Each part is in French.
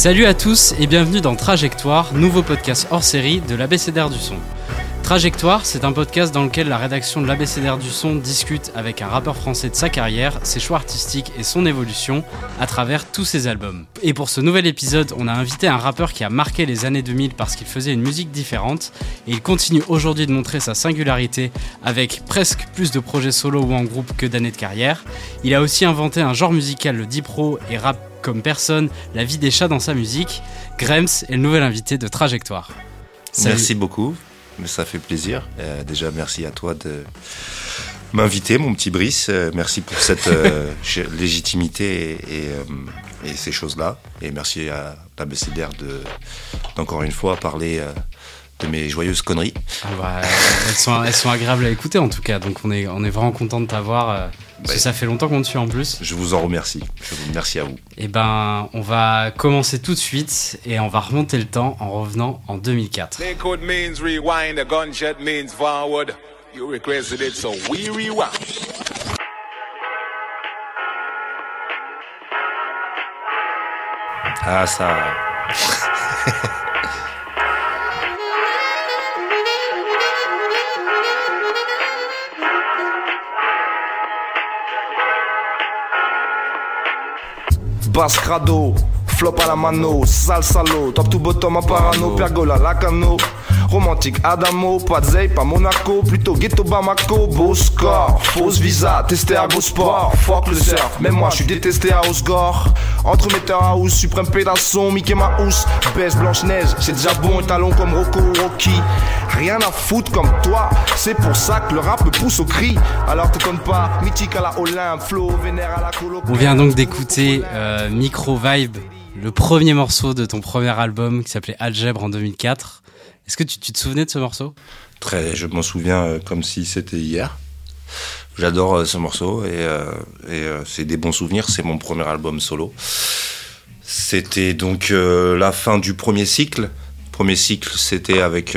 Salut à tous et bienvenue dans Trajectoire, nouveau podcast hors série de l'ABCDR du son. Trajectoire, c'est un podcast dans lequel la rédaction de l'ABCDR du son discute avec un rappeur français de sa carrière, ses choix artistiques et son évolution à travers tous ses albums. Et pour ce nouvel épisode, on a invité un rappeur qui a marqué les années 2000 parce qu'il faisait une musique différente et il continue aujourd'hui de montrer sa singularité avec presque plus de projets solo ou en groupe que d'années de carrière. Il a aussi inventé un genre musical, le deep et rap comme personne, la vie des chats dans sa musique. Grems est le nouvel invité de Trajectoire. Salut. Merci beaucoup ça fait plaisir. Euh, déjà, merci à toi de m'inviter, mon petit Brice. Euh, merci pour cette euh, légitimité et, ces choses-là. Et merci à l'ABCDR de, d'encore une fois, parler de mes joyeuses conneries. Ah bah, elles, sont, elles sont agréables à écouter en tout cas, donc on est, on est vraiment content de t'avoir. Parce que ça fait longtemps qu'on te suit en plus. Je vous en remercie. Je vous remercie à vous. Et eh ben, on va commencer tout de suite et on va remonter le temps en revenant en 2004. Ah ça. Basse crado, flop à la mano, sale salaud, top to bottom en parano, pergola, lacano. Romantique Adamo, pas de pas Monaco, plutôt ghetto Bamako, beau score, fausse visa, testé à Go Sport, fuck le surf, mais moi je suis détesté à Osgore. Entre metteur à house, suprême pédasson, Mickey Mouse, baisse Blanche-Neige, c'est déjà bon, talon comme Rocco Rocky. Rien à foutre comme toi, c'est pour ça que le rap me pousse au cri. Alors t'étonnes pas, mythique à la Olympe, flow, vénère à la colo. On vient donc d'écouter euh, Micro Vibe, le premier morceau de ton premier album qui s'appelait Algèbre en 2004. Est-ce que tu, te souvenais de ce morceau? Très, je m'en souviens euh, comme si c'était hier. J'adore euh, ce morceau et, euh, c'est des bons souvenirs. C'est mon premier album solo. C'était donc la fin du premier cycle. Premier cycle, c'était avec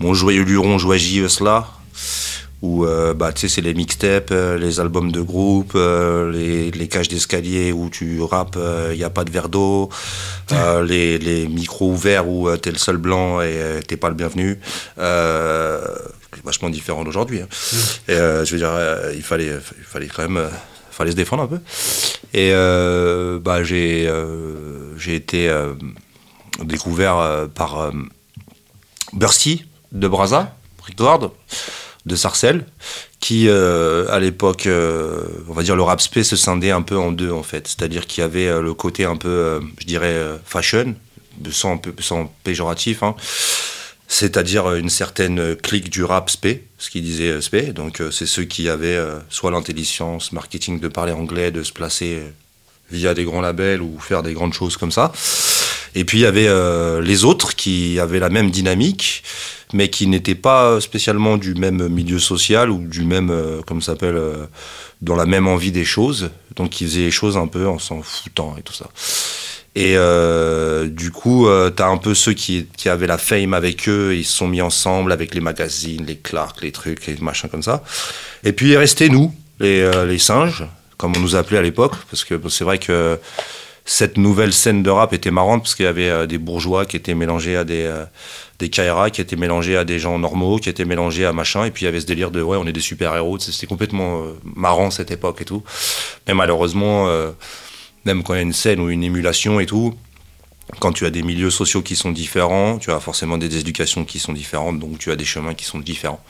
mon joyeux luron Joagy cela où euh, bah, c'est les mixtapes, euh, les albums de groupe, euh, les, les, cages d'escalier où tu rappes, il n'y a pas de verre d'eau, les, les, micros ouverts où tu es le seul blanc et t'es pas le bienvenu. vachement différent d'aujourd'hui. Hein. Et je veux dire, il, fallait, il fallait quand même fallait se défendre un peu. Et bah, j'ai j'ai été découvert par Bursty de Braza, Ricord de Sarcelles, qui euh, à l'époque, euh, on va dire le rap spé se scindait un peu en deux en fait. C'est-à-dire qu'il y avait euh, le côté un peu, je dirais, fashion, sans, sans péjoratif, hein. c'est-à-dire une certaine clique du rap spé, ce qui disait spé. Donc c'est ceux qui avaient soit l'intelligence marketing de parler anglais, de se placer via des grands labels ou faire des grandes choses comme ça. Et puis il y avait les autres qui avaient la même dynamique mais qui n'étaient pas spécialement du même milieu social ou du même, euh, comme ça s'appelle, euh, dans la même envie des choses. Donc qui faisaient les choses un peu en s'en foutant et tout ça. Et euh, du coup, tu as un peu ceux qui, qui, avaient la fame avec eux, ils se sont mis ensemble avec les magazines, les Clark, les trucs, les machins comme ça. Et puis il est resté nous, les, les singes, comme on nous appelait à l'époque, parce que c'est vrai que cette nouvelle scène de rap était marrante parce qu'il y avait des bourgeois qui étaient mélangés à des, des Kaira qui étaient mélangés à des gens normaux, qui étaient mélangés à machin, et puis il y avait ce délire de ouais, on est des super-héros, c'était complètement euh, marrant cette époque et tout. Mais malheureusement, euh, même quand il y a une scène ou une émulation et tout, quand tu as des milieux sociaux qui sont différents, tu as forcément des éducations qui sont différentes, donc tu as des chemins qui sont différents.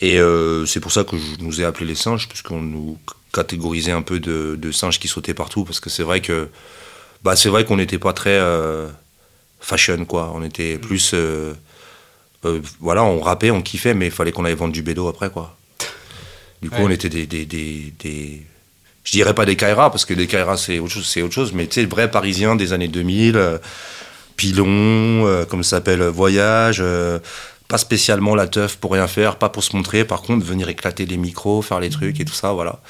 Et euh, c'est pour ça que je nous ai appelés les singes, puisqu'on nous catégorisait un peu de, singes qui sautaient partout, parce que c'est vrai que bah, c'est vrai qu'on n'était pas très fashion, quoi. On était plus. Euh, euh, voilà, on rappait, on kiffait, mais il fallait qu'on aille vendre du bédo après, quoi. Du coup, on était des, des, des, Je dirais pas des Kaira, parce que des Kaira, c'est autre chose, c'est autre chose, mais tu sais, vrais parisiens des années 2000, euh, pilon, comme ça s'appelle, voyage, pas spécialement la teuf pour rien faire, pas pour se montrer, par contre, venir éclater les micros, faire les trucs et tout ça, voilà.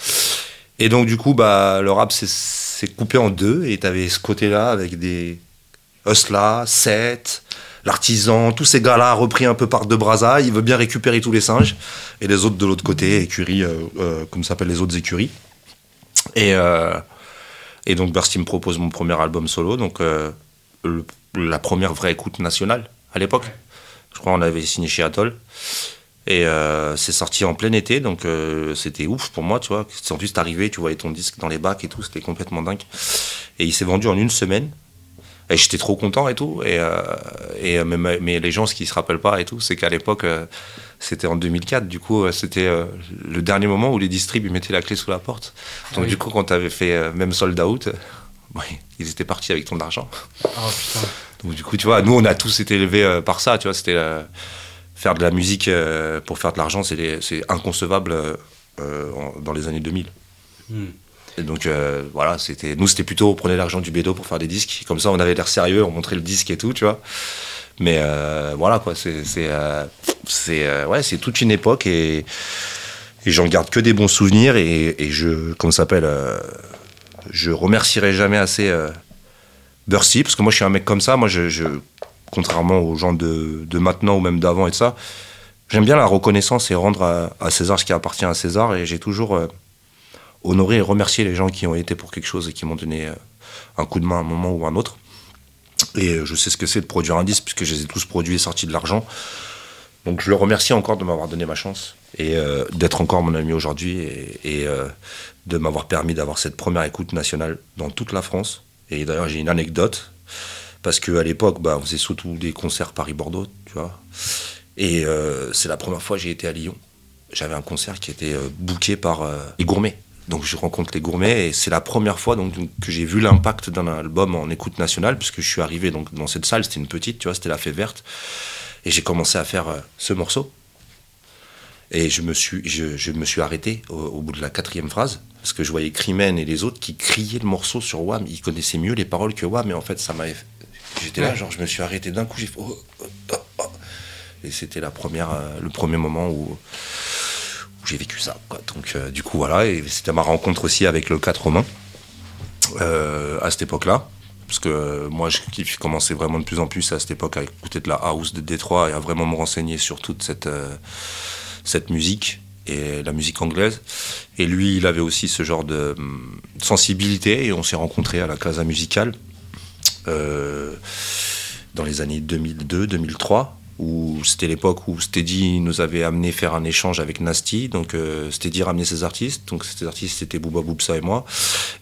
Et donc, du coup, bah, le rap s'est coupé en deux, et t'avais ce côté-là avec des Hustla, Seth, l'artisan, tous ces gars-là repris un peu par De Braza, il veut bien récupérer tous les singes, et les autres de l'autre côté, écurie, euh, euh, comme s'appellent les autres écuries. Et, euh, Et donc Bursti me propose mon premier album solo, donc la première vraie écoute nationale à l'époque. Je crois qu'on avait signé chez Atoll. Et c'est sorti en plein été, donc c'était ouf pour moi, tu vois. En plus, arrivé, tu voyais ton disque dans les bacs et tout, c'était complètement dingue. Et il s'est vendu en une semaine. Et j'étais trop content et tout. Et, euh, et euh, mais, mais, les gens, ce qui se rappellent pas et tout, c'est qu'à l'époque, euh, c'était en 2004. Du coup, c'était le dernier moment où les distribs mettaient la clé sous la porte. Donc, du coup, quand tu avais fait même sold out, ils étaient partis avec ton argent. Oh, putain. Donc, du coup, tu vois, nous, on a tous été élevés par ça. Tu vois, c'était faire de la musique pour faire de l'argent, c'est inconcevable dans les années 2000. Et donc euh, voilà, c'était nous c'était plutôt on prenait l'argent du bédo pour faire des disques, comme ça on avait l'air sérieux, on montrait le disque et tout, tu vois. Mais euh, voilà quoi, c'est c'est euh, c'est ouais c'est toute une époque et, et j'en garde que des bons souvenirs et, et je comment s'appelle je remercierai jamais assez Bursy parce que moi je suis un mec comme ça, moi je, contrairement aux gens de, maintenant ou même d'avant et de ça, j'aime bien la reconnaissance et rendre à, César ce qui appartient à César et j'ai toujours honorer et remercier les gens qui ont été pour quelque chose et qui m'ont donné euh, un coup de main à un moment ou à un autre. Et euh, je sais ce que c'est de produire un disque, puisque je les ai tous produits et sortis de l'argent. Donc je le remercie encore de m'avoir donné ma chance et euh, d'être encore mon ami aujourd'hui et, de m'avoir permis d'avoir cette première écoute nationale dans toute la France. Et d'ailleurs j'ai une anecdote, parce qu'à l'époque, bah, on faisait surtout des concerts Paris-Bordeaux, tu vois. Et c'est la première fois que j'ai été à Lyon. J'avais un concert qui était booké par les gourmets. Donc je rencontre les gourmets et c'est la première fois donc, que j'ai vu l'impact d'un album en écoute nationale puisque je suis arrivé donc dans cette salle, c'était une petite, tu vois, c'était la fée verte et j'ai commencé à faire euh, ce morceau et je me suis je, me suis arrêté au, bout de la quatrième phrase parce que je voyais Crimen et les autres qui criaient le morceau sur Wham, ils connaissaient mieux les paroles que Wham, mais en fait ça m'a j'étais là genre je me suis arrêté d'un coup j'ai fait oh, oh, oh, et c'était la première euh, le premier moment où j'ai vécu ça. Donc, euh, du coup, voilà. Et c'était ma rencontre aussi avec le 4 romain euh, à cette époque-là. Parce que moi, je commençais vraiment de plus en plus à cette époque à écouter de la house de Détroit et à vraiment me renseigner sur toute cette, cette musique et la musique anglaise. Et lui, il avait aussi ce genre de sensibilité et on s'est rencontrés à la Casa Musicale dans les années 2002-2003 où c'était l'époque où Steady nous avait amené faire un échange avec Nasty. Donc euh, Steady ramenait ses artistes. Donc ces artistes c'était Booba Boubsa et moi.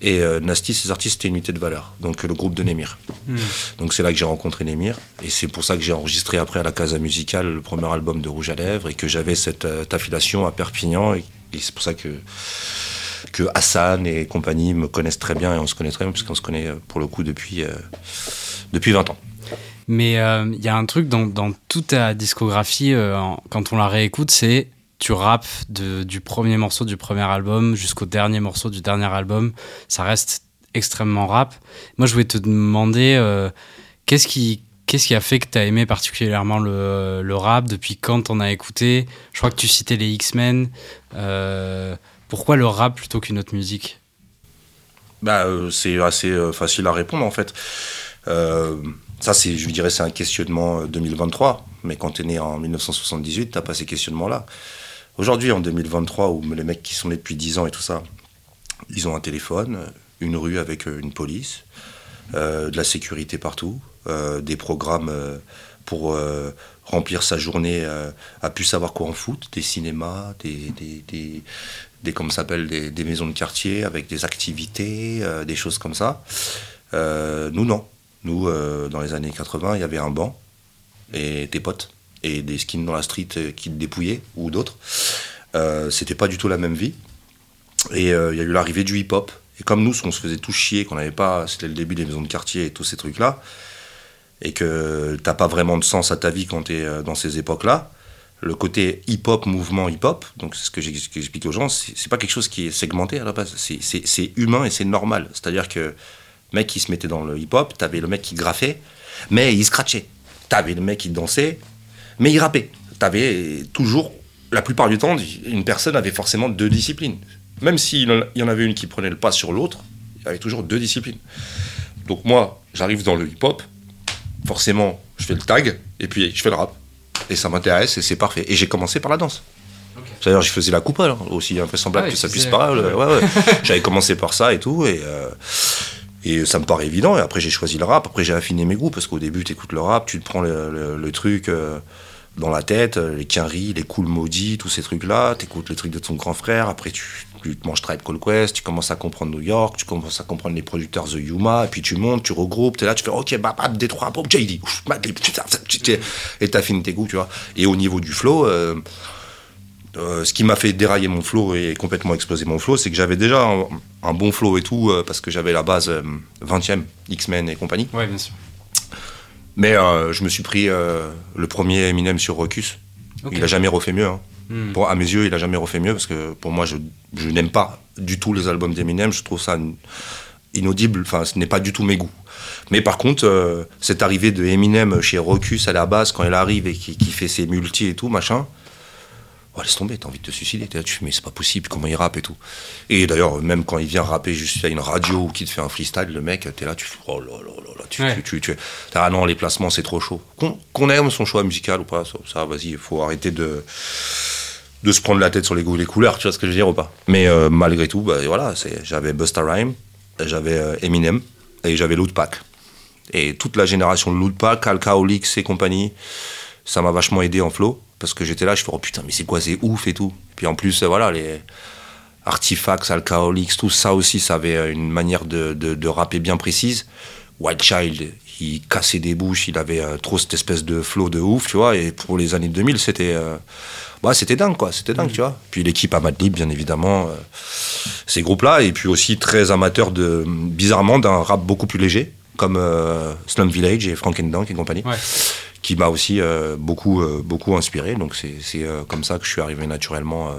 Et euh, Nasty, ses artistes c'était Unité de Valeur. Donc le groupe de Némir. Hmm. Donc c'est là que j'ai rencontré Némir. Et c'est pour ça que j'ai enregistré après à la Casa Musicale le premier album de Rouge à Lèvres et que j'avais cette euh, affiliation à Perpignan. Et, c'est pour ça que que Hassan et compagnie me connaissent très bien et on se connaît très bien puisqu'on se connaît pour le coup depuis, depuis 20 ans. Mais euh, il y a un truc dans, toute ta discographie, euh, quand on la réécoute, c'est tu rappes du premier morceau du premier album jusqu'au dernier morceau du dernier album. Ça reste extrêmement rap. Moi, je voulais te demander euh, qu'est-ce qui, qu'est-ce qui a fait que tu as aimé particulièrement le, le rap Depuis quand t'en as écouté? Je crois que tu citais les X-Men. pourquoi le rap plutôt qu'une autre musique? Bah, C'est assez facile à répondre en fait. Ça, c'est, je dirais, c'est un questionnement 2023. Euh, Mais quand tu es né en 1978, tu pas ces questionnements-là. Aujourd'hui, en 2023, où les mecs qui sont nés depuis 10 ans et tout ça, ils ont un téléphone, une rue avec euh, une police, euh, de la sécurité partout, des programmes pour remplir sa journée à plus savoir quoi en foot, des cinémas, des, des, des, comme s'appelle, des, maisons de quartier avec des activités, des choses comme ça. nous, non. Nous, euh, dans les années 80, il y avait un banc et des potes et des skins dans la street euh, qui te dépouillaient ou d'autres. Euh, c'était pas du tout la même vie. Et il y a eu l'arrivée du hip-hop. Et comme nous, on se faisait tout chier, qu'on n'avait pas, c'était le début des maisons de quartier et tous ces trucs-là, et que t'as pas vraiment de sens à ta vie quand tu es dans ces époques-là, le côté hip-hop, mouvement hip-hop, donc c'est ce que j'explique aux gens, c'est pas quelque chose qui est segmenté à la base, c'est humain et c'est normal. C'est-à-dire que mec qui se mettait dans le hip-hop, t'avais le mec qui graffait, mais il scratchait. T'avais le mec qui dansait, mais il rappait. T'avais toujours, la plupart du temps, une personne avait forcément deux disciplines. Même s'il y en avait une qui prenait le pas sur l'autre, il y avait toujours deux disciplines. Donc moi, j'arrive dans le hip-hop, forcément, je fais le tag, et puis je fais le rap. Et ça m'intéresse, et c'est parfait. Et j'ai commencé par la danse. D'ailleurs, je faisais la coupe, hein, aussi invraisemblable ah que ça puisse pas. Ouais, ouais. J'avais commencé par ça et tout, et, euh, Et ça me paraît évident. Et après, j'ai choisi le rap. Après, j'ai affiné mes goûts parce qu'au début, tu écoutes le rap, tu te prends le, truc euh, dans la tête, euh, les quinries, les cool maudits, tous ces trucs-là. Tu écoutes les trucs de ton grand frère. Après, tu, tu manges Tribe Call Quest, tu commences à comprendre New York, tu commences à comprendre les producteurs The Yuma. Et puis, tu montes, tu regroupes. Tu es là, tu fais OK, bah, bah Détroit, bon, JD, et t'affines tes goûts, tu vois. Et au niveau du flow, euh, euh, ce qui m'a fait dérailler mon flow et complètement exploser mon flow, c'est que j'avais déjà un, bon flow et tout, euh, parce que j'avais la base 20e, X-Men et compagnie. Ouais, bien sûr. Mais je me suis pris le premier Eminem sur Rocus. Il a jamais refait mieux. Hein. Hmm. Pour, à mes yeux, il a jamais refait mieux, parce que pour moi, je, je n'aime pas du tout les albums d'Eminem. Je trouve ça inaudible. Enfin, ce n'est pas du tout mes goûts. Mais par contre, euh, cette arrivée de Eminem chez Rocus à la base, quand il arrive et qui, fait ses multi et tout, machin, oh, laisse tomber, t'as envie de te suicider. T'es là, tu fais, mais c'est pas possible, comment il rappe et tout. Et d'ailleurs, même quand il vient rapper juste à une radio ou qu'il te fait un freestyle, le mec, t'es là, tu fais, oh là là là là, tu, tu, tu, ah non, les placements, c'est trop chaud. Qu'on aime son choix musical ou pas, ça, vas-y, il faut arrêter de de se prendre la tête sur les goûts les couleurs, tu vois ce que je veux dire ou pas. Mais euh, malgré tout, bah, voilà, j'avais Busta Rhyme, j'avais euh, Eminem et j'avais Pack. Et toute la génération de Lootpack, Alkaolix et compagnie, ça m'a vachement aidé en flow. Parce que j'étais là, je fais, oh putain, mais c'est quoi, c'est ouf et tout. Puis en plus, voilà, les Artifacts, Alkaolix, tout ça aussi, ça avait une manière de, de, rapper bien précise. Wild Child, il cassait des bouches, il avait euh, trop cette espèce de flow de ouf, tu vois. Et pour les années 2000, c'était. Euh, bah, c'était dingue, quoi. C'était dingue, mm. tu vois. Puis l'équipe à Madlib, bien évidemment, euh, ces groupes-là. Et puis aussi très amateur, de, bizarrement, d'un rap beaucoup plus léger comme euh, Slum Village et Frankendank et compagnie, qui m'a aussi euh, beaucoup, euh, beaucoup inspiré. Donc c'est comme ça que je suis arrivé naturellement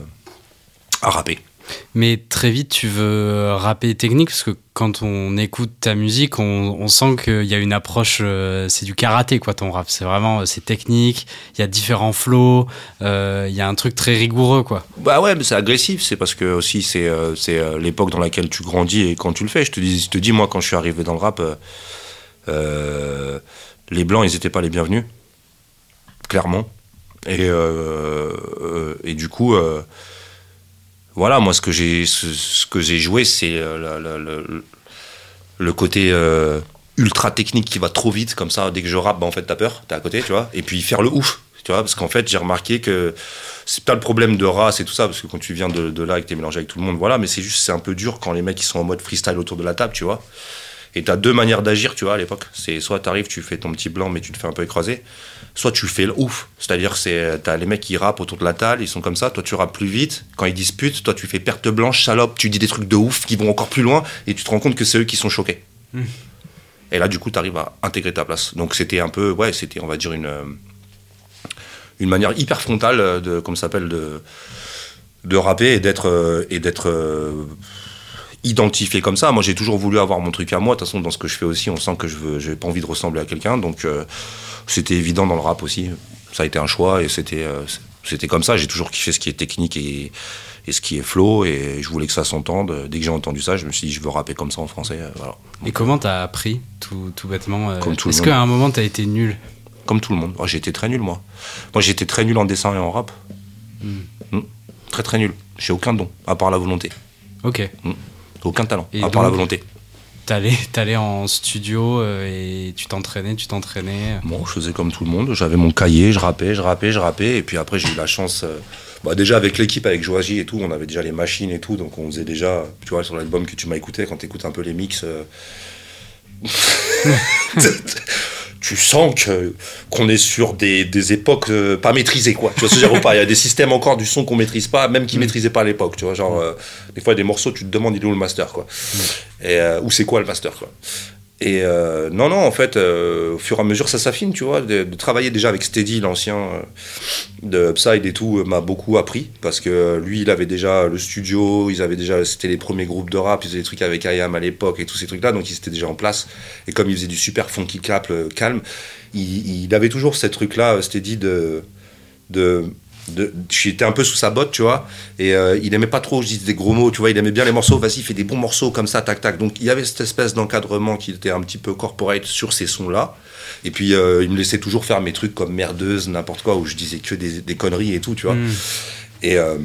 à rapper. Mais très vite, tu veux rapper technique parce que quand on écoute ta musique, on, sent qu'il y a une approche, euh, c'est du karaté quoi ton rap. C'est vraiment, c'est technique. Il y a différents flows. Euh, il y a un truc très rigoureux quoi. Bah ouais, mais c'est agressif. C'est parce que aussi c'est euh, l'époque dans laquelle tu grandis et quand tu le fais. Je te dis, je te dis moi quand je suis arrivé dans le rap, les blancs ils n'étaient pas les bienvenus, clairement. Et et du coup voilà, moi, ce que j'ai, ce, que j'ai joué, c'est euh, le, côté euh, ultra technique qui va trop vite, comme ça, dès que je rappe, bah, en fait, t'as peur, t'es à côté, tu vois. Et puis faire le ouf, tu vois, parce qu'en fait, j'ai remarqué que c'est pas le problème de race et tout ça, parce que quand tu viens de, là et que t'es mélangé avec tout le monde, voilà, mais c'est juste, c'est un peu dur quand les mecs, ils sont en mode freestyle autour de la table, tu vois. Et t'as deux manières d'agir, tu vois, à l'époque. C'est soit t'arrives, tu fais ton petit blanc, mais tu te fais un peu écraser soit tu fais le ouf, c'est-à-dire c'est t'as les mecs qui rappent autour de la table, ils sont comme ça, toi tu rappes plus vite, quand ils disputent, toi tu fais perte blanche, salope, tu dis des trucs de ouf qui vont encore plus loin et tu te rends compte que c'est eux qui sont choqués. Hmm. Et là du coup tu arrives à intégrer ta place. Donc c'était un peu ouais, c'était on va dire une euh, une manière hyper frontale de comme ça s'appelle de de rapper et d'être euh, et d'être euh, identifié comme ça. Moi, j'ai toujours voulu avoir mon truc à moi. De toute façon, dans ce que je fais aussi, on sent que je veux, j'ai pas envie de ressembler à quelqu'un. Donc, c'était évident dans le rap aussi. Ça a été un choix et c'était euh, c'était comme ça. J'ai toujours kiffé ce qui est technique et, et, ce qui est flow et je voulais que ça s'entende. Dès que j'ai entendu ça, je me suis dit je veux rapper comme ça en français. Euh. Et comment t'as appris tout, tout bêtement euh, Est-ce qu'à un moment t'as été nul? Comme tout le monde. Oh, j'ai été très nul moi. Moi été très nul en dessin et en rap. Hmm. Hmm. Très très nul. J'ai aucun don à part la volonté. Ok. Hmm. Aucun talent à part la volonté. T'allais, allais en studio euh, et tu t'entraînais, tu t'entraînais Bon, je faisais comme tout le monde. J'avais mon cahier, je rappais, je rappais, je rappais. Et puis après, j'ai eu la chance. Euh, bah déjà, avec l'équipe, avec Joaji et tout, on avait déjà les machines et tout. Donc on faisait déjà, tu vois, sur l'album que tu m'as écouté, quand tu écoutes un peu les mix. Euh, tu sens que qu'on est sur des, des époques euh, pas maîtrisées quoi tu vois ce que je veux dire pas? Il y a des systèmes encore du son qu'on maîtrise pas même qui mm. maîtrisaient pas à l'époque tu vois genre euh, des fois il y a des morceaux tu te demandes il est où le master quoi? Mm. et euh, où c'est quoi le master quoi? Et euh, non, non, en fait, euh, au fur et à mesure, ça s'affine, tu vois. De, travailler déjà avec Steady, l'ancien euh, de Upside et tout, m'a beaucoup appris. Parce que lui, il avait déjà le studio, ils avaient déjà, c'était les premiers groupes de rap, ils faisaient des trucs avec IAM à l'époque et tous ces trucs-là, donc ils étaient déjà en place. Et comme il faisait du super funky clap calme, il, avait toujours ce truc-là, Steady, de, de j'étais un peu sous sa botte, tu vois, et euh, il aimait pas trop, je disais des gros mots, tu vois, il aimait bien les morceaux, vas-y, fait des bons morceaux comme ça, tac, tac. Donc il y avait cette espèce d'encadrement qui était un petit peu corporate sur ces sons-là. Et puis euh, il me laissait toujours faire mes trucs comme merdeuse, n'importe quoi, où je disais que des, conneries et tout, tu vois. Hmm. Et. Euh,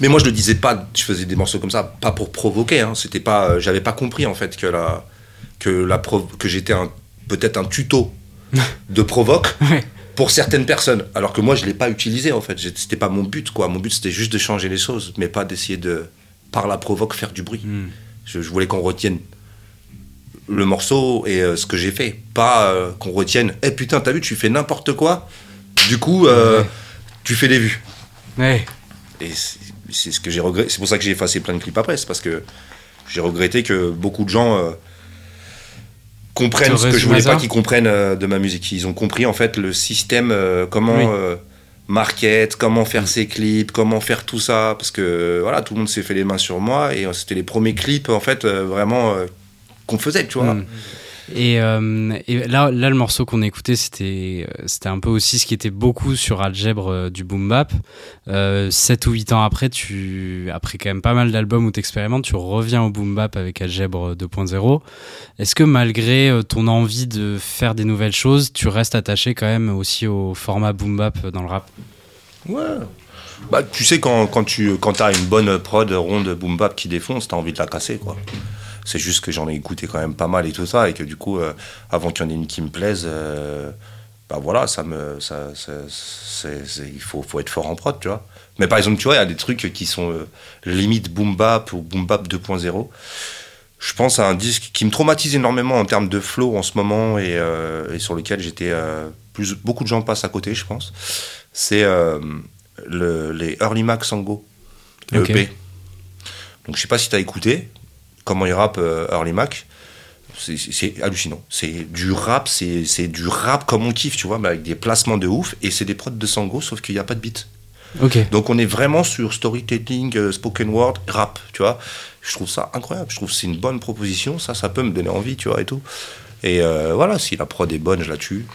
mais moi je le disais pas, je faisais des morceaux comme ça, pas pour provoquer, hein, c'était pas, j'avais pas compris en fait que la, que, la que j'étais peut-être un tuto de provoque pour certaines personnes. Alors que moi, je ne l'ai pas utilisé, en fait. C'était pas mon but, quoi. Mon but, c'était juste de changer les choses, mais pas d'essayer de, par la provoque, faire du bruit. Hmm. Je, voulais qu'on retienne le morceau et euh, ce que j'ai fait. Pas euh, qu'on retienne, eh putain, t'as vu, tu fais n'importe quoi. Du coup, euh, tu fais des vues. Ouais. Et c'est ce que j'ai regretté. C'est pour ça que j'ai effacé plein de clips après. C'est parce que j'ai regretté que beaucoup de gens comprennent ce que je voulais pas qu'ils comprennent euh, de ma musique. Ils ont compris en fait le système, euh, comment euh, market, comment faire ses clips, comment faire tout ça. Parce que voilà, tout le monde s'est fait les mains sur moi et c'était les premiers clips en fait vraiment qu'on faisait, tu vois. Mm. Euh, et, là, là, le morceau qu'on a écouté, c'était, euh, c'était un peu aussi ce qui était beaucoup sur Algèbre euh, du boom bap. 7 ou 8 ans après, tu, après quand même pas mal d'albums où tu expérimentes, tu reviens au boom bap avec Algèbre 2.0. Est-ce que malgré ton envie de faire des nouvelles choses, tu restes attaché quand même aussi au format boom bap dans le rap? Ouais. Bah, tu sais, quand, quand tu quand as une bonne prod ronde boom bap qui défonce, tu as envie de la casser, quoi. C'est juste que j'en ai écouté quand même pas mal et tout ça, et que du coup, euh, avant qu'il y en ait une qui me plaise, euh, bah voilà, ça me, ça, il faut, faut être fort en prod, tu vois. Mais par exemple, tu vois, il y a des trucs qui sont euh, limite boom bap ou boom bap 2.0. Je pense à un disque qui me traumatise énormément en termes de flow en ce moment et, sur lequel j'étais plus beaucoup de gens passent à côté, je pense. C'est le, les Early Mac Sango, le EP. Donc je sais pas si tu as écouté, comment il rappe euh, Early Mac, c'est hallucinant. C'est du rap, c'est du rap comme on kiffe, tu vois, mais avec des placements de ouf, et c'est des prods de Sango, sauf qu'il n'y a pas de beat. Ok. Donc on est vraiment sur storytelling, euh, spoken word, rap, tu vois. Je trouve ça incroyable, je trouve que c'est une bonne proposition, ça, ça peut me donner envie, tu vois, et tout. Et euh, voilà, si la prod est bonne, je la tue.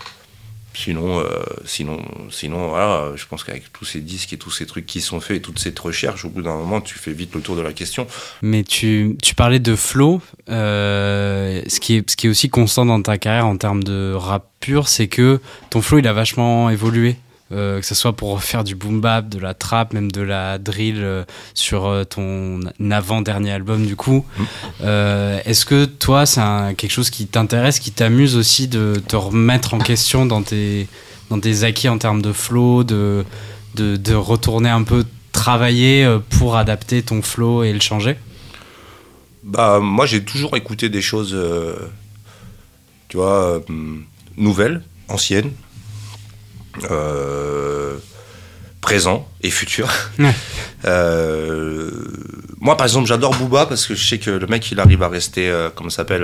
Sinon, euh, sinon, sinon, voilà, je pense qu'avec tous ces disques et tous ces trucs qui sont faits et toute cette recherche, au bout d'un moment, tu fais vite le tour de la question. Mais tu, tu parlais de flow. Euh, ce, qui est, ce qui est aussi constant dans ta carrière en termes de rap pur, c'est que ton flow, il a vachement évolué. Euh, que ce soit pour faire du boom bap, de la trap, même de la drill euh, sur euh, ton avant-dernier album du coup. Mm. Est-ce que toi, c'est quelque chose qui t'intéresse, qui t'amuse aussi de te remettre en question dans tes, dans tes acquis en termes de flow, de, de, de retourner un peu travailler pour adapter ton flow et le changer? Bah, Moi, j'ai toujours écouté des choses, tu vois, nouvelles, anciennes, présent et futur. Euh, moi, par exemple, j'adore Booba parce que je sais que le mec, il arrive à rester, euh, comment ça s'appelle,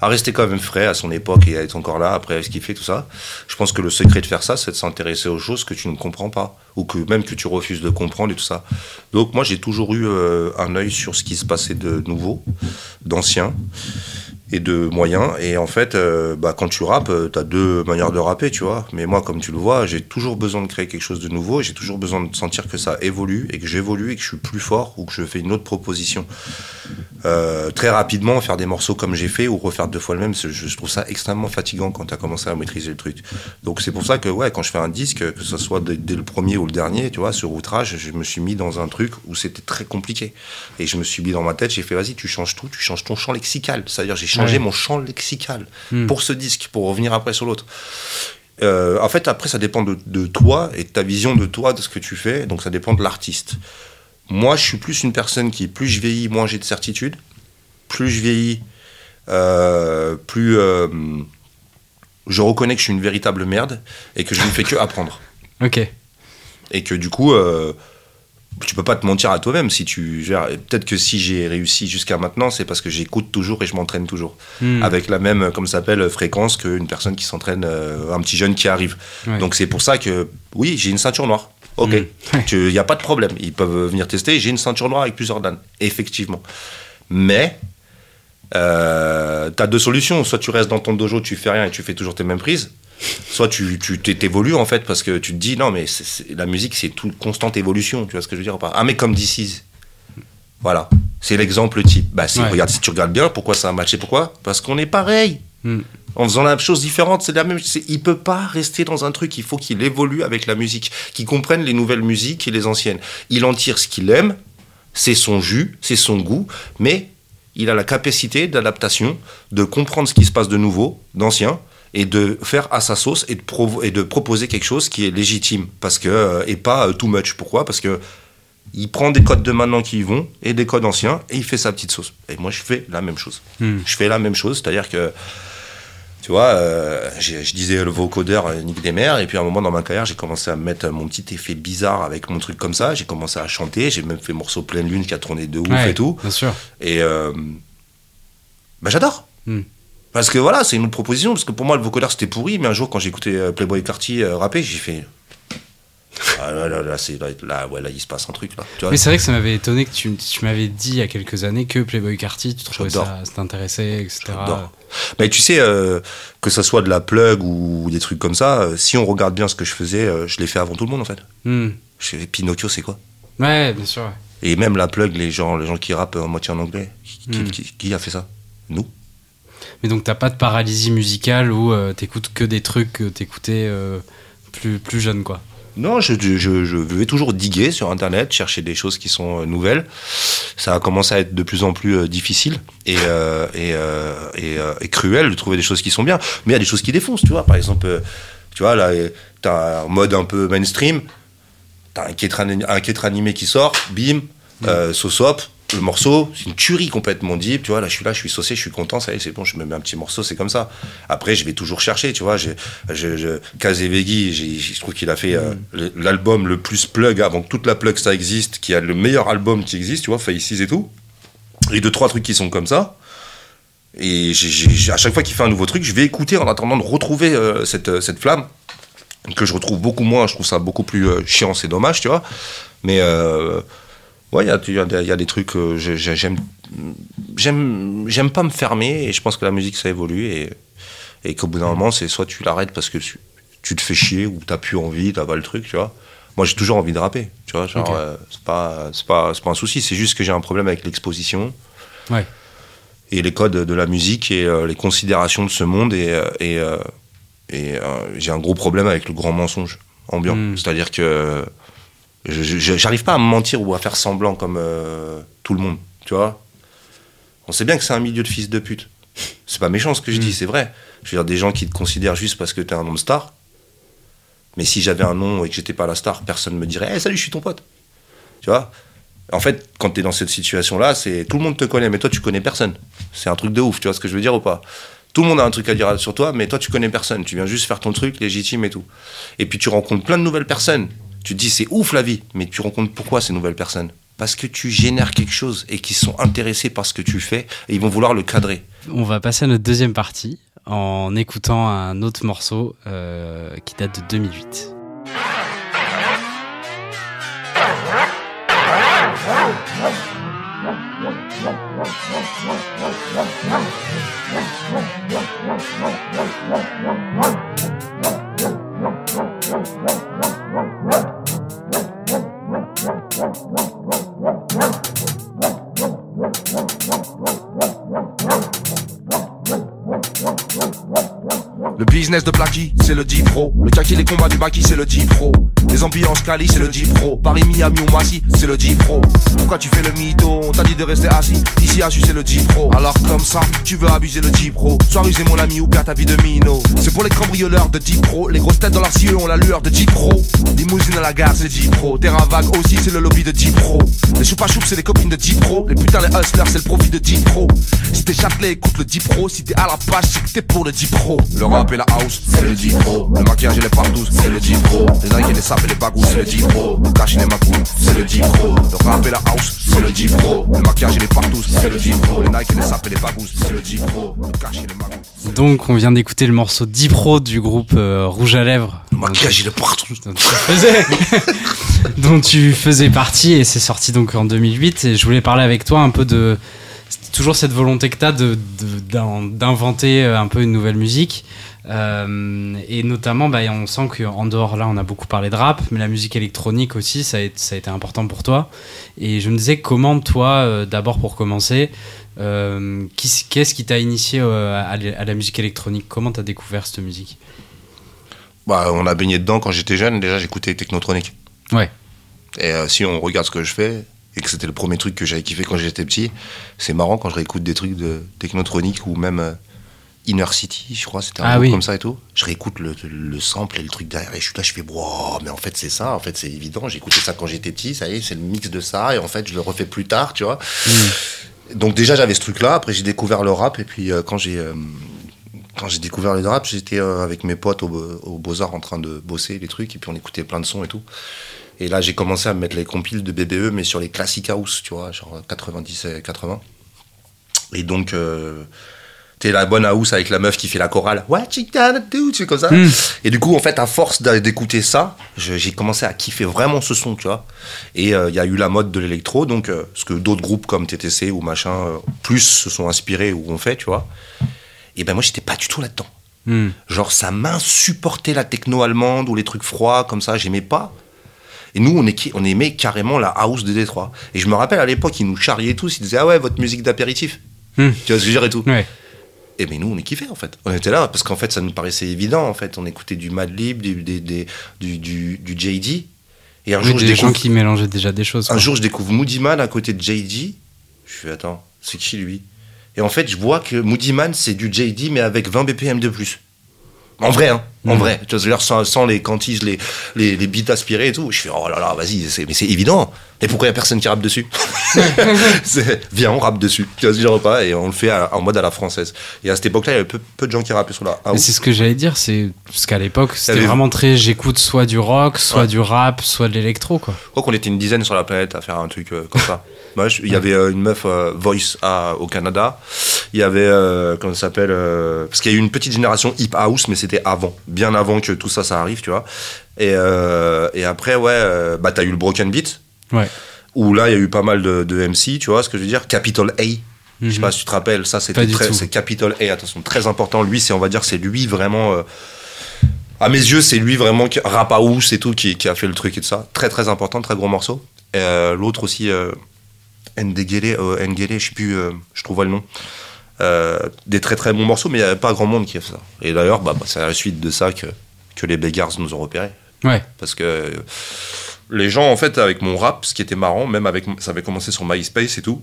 à rester quand même frais à son époque et à être encore là après ce qu'il fait, tout ça. Je pense que le secret de faire ça, c'est de s'intéresser aux choses que tu ne comprends pas ou que même que tu refuses de comprendre et tout ça. Donc moi, j'ai toujours eu un œil sur ce qui se passait de nouveau, d'ancien et de moyens. Et en fait, euh, bah, quand tu rappes, euh, tu as deux manières de rapper, tu vois. Mais moi, comme tu le vois, j'ai toujours besoin de créer quelque chose de nouveau. J'ai toujours besoin de sentir que ça évolue et que j'évolue et que je suis plus fort ou que je fais une autre proposition. Euh, très rapidement, faire des morceaux comme j'ai fait ou refaire deux fois le même, je, trouve ça extrêmement fatigant quand tu as commencé à maîtriser le truc. Donc c'est pour ça que, ouais, quand je fais un disque, que ce soit dès, le premier ou le dernier, tu vois, sur Outrage, je me suis mis dans un truc où c'était très compliqué. Et je me suis mis dans ma tête, j'ai fait, vas-y, tu changes tout, tu changes ton champ lexical. C'est-à-dire, j'ai changer mon champ lexical hmm. pour ce disque, pour revenir après sur l'autre. Euh, en fait, après, ça dépend de, toi et de ta vision de toi, de ce que tu fais. Donc, ça dépend de l'artiste. Moi, je suis plus une personne qui, plus je vieillis, moins j'ai de certitude. Plus je vieillis, euh, plus euh, je reconnais que je suis une véritable merde et que je ne fais que apprendre. ok. Et que du coup, tu peux pas te mentir à toi-même si tu peut-être que si j'ai réussi jusqu'à maintenant c'est parce que j'écoute toujours et je m'entraîne toujours hmm. avec la même comme ça s'appelle fréquence qu'une personne qui s'entraîne euh, un petit jeune qui arrive donc c'est pour ça que oui j'ai une ceinture noire ok. Il n'y a pas de problème. Ils peuvent venir tester. J'ai une ceinture noire avec plusieurs danes effectivement. Mais euh, tu as deux solutions. Soit tu restes dans ton dojo tu fais rien et tu fais toujours tes mêmes prises. Soit tu t'évolues en fait parce que tu te dis non mais la musique c'est toute constante évolution. Tu vois ce que je veux dire un mec comme DC's voilà. C'est l'exemple type. Bah si, regarde si tu regardes bien pourquoi ça a matché? Pourquoi? Parce qu'on est pareil en faisant la chose différente c'est la même il peut pas rester dans un truc il faut qu'il évolue avec la musique qu'il comprenne les nouvelles musiques et les anciennes il en tire ce qu'il aime c'est son jus c'est son goût mais il a la capacité d'adaptation, de comprendre ce qui se passe de nouveau, d'ancien, et de faire à sa sauce et de, provo- et de proposer quelque chose qui est légitime parce que euh, et pas euh, too much. Pourquoi? Parce que il prend des codes de maintenant qui y vont et des codes anciens et il fait sa petite sauce. Et moi, je fais la même chose. Hmm. Je fais la même chose, c'est-à-dire que tu vois, euh, je disais le vocodeur euh, des mères, et puis à un moment dans ma carrière, j'ai commencé à mettre mon petit effet bizarre avec mon truc comme ça. J'ai commencé à chanter, j'ai même fait morceau pleine lune qui a tourné de ouf Ouais, et tout. Bien sûr. Et euh, bah, j'adore. Hmm. Parce que voilà, c'est une autre proposition. Parce que pour moi, le vocodeur c'était pourri, mais un jour, quand j'ai écouté euh, Playboy Carty euh, rapper, j'ai fait. Ah là, là, là, c'est, là, là, ouais, là, il se passe un truc là. Tu vois Mais c'est vrai que ça m'avait étonné que tu, tu m'avais dit il y a quelques années que Playboy Carty, tu trouvais ça, ça t'intéressait, etc. J'adore. Mais tu sais, euh, que ça soit de la plug ou des trucs comme ça, euh, si on regarde bien ce que je faisais, euh, je l'ai fait avant tout le monde en fait. Hmm. Je fais Pinocchio, c'est quoi? Ouais, bien sûr. Et même la plug, les gens, les gens qui rappent en moitié en anglais, qui, Hmm. qui- qui a fait ça? Nous? Mais donc t'as pas de paralysie musicale où t'écoutes que des trucs que t'écoutais plus, plus jeune, quoi? Non, je, je, je vais toujours diguer sur Internet, chercher des choses qui sont euh, nouvelles. Ça a commencé à être de plus en plus euh, difficile et, euh, et, euh, et, euh, et cruel de trouver des choses qui sont bien. Mais il y a des choses qui défoncent, tu vois. Par exemple, tu vois, là, t'as un mode un peu mainstream, t'as un quêtre, ani- un animé qui sort, bim, sauce-op, le morceau, c'est une tuerie complètement deep, tu vois, là je suis là, je suis saucé, je suis content, ça y est, c'est bon, je me mets un petit morceau, c'est comme ça. Après, je vais toujours chercher, tu vois, j'ai, je, je, Kazevegi, je trouve qu'il a fait euh, le- l'album le plus plug avant que toute la plug ça existe, qui a le meilleur album qui existe, tu vois, Faces et tout. Et deux, trois trucs qui sont comme ça. Et j'ai- à chaque fois qu'il fait un nouveau truc, je vais écouter en attendant de retrouver euh, cette, cette flamme, que je retrouve beaucoup moins, je trouve ça beaucoup plus euh, chiant, c'est dommage, tu vois. Mais euh, ouais, il y a, il y a des- trucs, euh, j'ai- j'ai- j'aime, j'aime, j'aime pas me fermer, et je pense que la musique ça évolue, et, et qu'au bout d'un moment, c'est soit tu l'arrêtes parce que tu, tu te fais chier, ou t'as plus envie, t'as pas le truc, tu vois. Moi, j'ai toujours envie de rapper, tu vois, genre, Ok. euh, c'est pas, c'est pas, c'est pas un souci, c'est juste que j'ai un problème avec l'exposition Ouais. et les codes de la musique et euh, les considérations de ce monde et, et, et j'ai un gros problème avec le grand mensonge ambiant. Mm. C'est-à-dire que j'arrive pas à me mentir ou à faire semblant comme euh, tout le monde, tu vois. On sait bien que c'est un milieu de fils de pute. C'est pas méchant ce que je dis, c'est vrai. Je veux dire, des gens qui te considèrent juste parce que t'es un nom de star. Mais si j'avais un nom et que j'étais pas la star, personne me dirait hey, salut, je suis ton pote. Tu vois? En fait, quand tu es dans cette situation-là, c'est tout le monde te connaît, mais toi, tu connais personne. C'est un truc de ouf, tu vois ce que je veux dire ou pas? Tout le monde a un truc à dire sur toi, mais toi, tu connais personne. Tu viens juste faire ton truc légitime et tout. Et puis, tu rencontres plein de nouvelles personnes. Tu te dis, c'est ouf la vie, mais tu rencontres pourquoi ces nouvelles personnes? Parce que tu génères quelque chose et qu'ils sont intéressés par ce que tu fais et ils vont vouloir le cadrer. On va passer à notre deuxième partie en écoutant un autre morceau euh, qui date de 2008. Business de Blacky, c'est le G-Pro. Le kaki, les combats du Baki, c'est le G-Pro. Les ambiances Cali, c'est le G-Pro. Paris, Miami ou Massy, c'est le G-Pro. Pourquoi tu fais le mytho On t'a dit de rester assis. Ici, à c'est le G-Pro. Alors, comme ça, tu veux abuser le G-Pro. Sois rusé, mon ami, ou perd ta vie de mino. C'est pour les cambrioleurs de G-Pro. Les grosses têtes dans leurs cieux ont la lueur de G-Pro. Limousine à la gare, c'est le G-Pro. Terrain vague aussi, c'est le lobby de G-Pro. Les choupa choups, c'est les copines de G-Pro. Les putains, les hustlers, c'est le profit de G-Pro. Si t'es Châtelet, écoute le G-Pro. Si t'es à la page, c'est que t'es pour le G-Pro. Le rap et la house, c'est le G-Pro. Le maquillage et les partous, c'est le G-Pro. Les Nike et les sapes et les bagous, c'est le G-Pro. Le cash et les macous, c'est le G-Pro. Le rap et la house, c'est le G-Pro. Le maquillage et les partous, c'est le G-Pro. Les Nike et les sapes et les bagous, c'est le G-Pro. Le cash et les macous. Donc on vient d'écouter le morceau Dipro du groupe euh, Rouge à Lèvres. Le maquillage, il est partout. dont tu faisais, dont tu faisais partie et c'est sorti donc en 2008 et je voulais parler avec toi un peu de c'est toujours cette volonté que tu as d'inventer euh, un peu une nouvelle musique Euh, et notamment bah, on sent qu'en dehors là on a beaucoup parlé de rap mais la musique électronique aussi ça a, été- ça a été important pour toi et je me disais comment toi euh, d'abord pour commencer euh, qui- qu'est-ce qui t'a initié à, la- à la musique électronique? Comment t'as découvert cette musique? Bah, on a baigné dedans quand j'étais jeune. Déjà, j'écoutais Technotronic. Ouais. Et si on regarde ce que je fais, et que c'était le premier truc que j'avais kiffé quand j'étais petit, c'est marrant quand je réécoute des trucs de technotronique ou même euh, Inner City, je crois, c'était un Ah groupe oui. comme ça et tout. Je réécoute le, le sample et le truc derrière et je suis là, je fais, wow, mais en fait c'est ça, en fait c'est évident, écouté ça quand j'étais petit, ça y est, c'est le mix de ça et en fait je le refais plus tard, tu vois. Donc déjà j'avais ce truc là, après j'ai découvert le rap et puis euh, quand j'ai euh, quand j'ai découvert le rap, j'étais avec mes potes au, au Beaux-Arts en train de bosser les trucs et puis on écoutait plein de sons et tout. Et là j'ai commencé à mettre les compiles de BBE mais sur les classic house, tu vois, genre 90 et 80. Et donc euh, t'es la bonne house avec la meuf qui fait la chorale. What you gonna do, tu sais comme ça. Mm. Et du coup en fait à force d'écouter ça, j'ai commencé à kiffer vraiment ce son, tu vois. Et euh, il y a eu la mode de l'électro, donc euh, ce que d'autres groupes comme TTC ou machin euh, plus se sont inspirés ou ont fait, tu vois. Et ben moi j'étais pas du tout là-dedans. Hmm. Genre ça m'insupportait la techno allemande ou les trucs froids comme ça, j'aimais pas. Et nous on, est, on aimait carrément la house de Détroit. Et je me rappelle à l'époque ils nous charriaient tous, ils disaient ah ouais votre musique d'apéritif. Hmm. Tu vois ce que je veux dire et tout. Ouais. Et mais nous, on est kiffé en fait. On était là parce qu'en fait, ça nous paraissait évident en fait. On écoutait du Madlib, du, des- des- du, du, du JD. Et un Oui, jour, je des gens découvre, qui mélangeaient déjà des choses. un quoi. jour, je découvre Moody Man à côté de JD. Je fais attends, c'est qui lui? Et en fait, je vois que Moody Man, c'est du JD mais avec 20 BPM de plus. En vrai, hein. En Mhm. vrai. Tu vois, c'est-à-dire sans, sans les cantiges, les, les, les beats aspirés et tout. Je fais, oh là là, vas-y, c'est, mais c'est évident. Et pourquoi il n'y a personne qui rappe dessus C'est- Viens, on rappe dessus. Tu vois, ce genre pas Et on le fait à- en mode à la française. Et à cette époque-là, il y avait peu, peu de gens qui rappaient sur la Mais house. c'est ce que j'allais dire, c'est parce qu'à l'époque, c'était avait- vraiment très j'écoute soit du rock, soit Ouais. du rap, soit de l'électro quoi. Je crois qu'on était une dizaine sur la planète à faire un truc euh, comme ça. Il y avait euh, une meuf euh, Voice au Canada. Il y avait, euh, comment ça s'appelle Parce qu'il y a eu une petite génération hip house, mais c'était avant, bien avant que tout ça, ça arrive, tu vois. Et, et après, ouais, bah t'as eu le Broken Beat, Ouais. où là, il y a eu pas mal de, de MC, tu vois ce que je veux dire? Capital A. Je sais pas si tu te rappelles, ça c'était très, c'est Capital A, attention, très important. Lui, c'est on va dire, c'est lui vraiment. à mes yeux, c'est lui vraiment qui rap house et tout qui, qui a fait le truc et tout ça. Très très important, très gros morceau. Euh, L'autre aussi, euh, Ndegele, euh, Ngele, je sais plus, euh, je trouve pas le nom. Euh, des très très bons morceaux, mais il n'y avait pas grand monde qui a fait ça. Et d'ailleurs, bah, bah, c'est à la suite de ça que, que les Beggars nous ont repérés. Ouais. Parce que les gens, en fait, avec mon rap, ce qui était marrant, même avec, ça avait commencé sur MySpace et tout,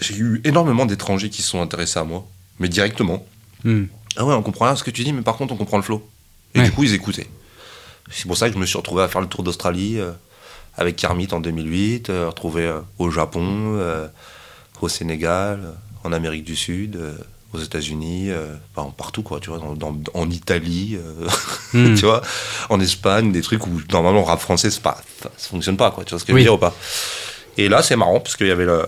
j'ai eu énormément d'étrangers qui se sont intéressés à moi, mais directement. Hmm. Ah ouais, on comprend rien ce que tu dis, mais par contre, on comprend le flow. Et Ouais. du coup, ils écoutaient. C'est pour ça que je me suis retrouvé à faire le tour d'Australie euh, avec Kermit en 2008, euh, retrouvé euh, au Japon, euh, au Sénégal, en Amérique du Sud, aux États-Unis, euh, partout, quoi, tu vois, dans- dans- en Italie, euh, Hmm. tu vois, en Espagne, des trucs où normalement le rap français, c'est pas, ça, fonctionne pas, quoi, tu vois ce que je Oui. veux dire ou pas Et là, c'est marrant, parce qu'il y avait la,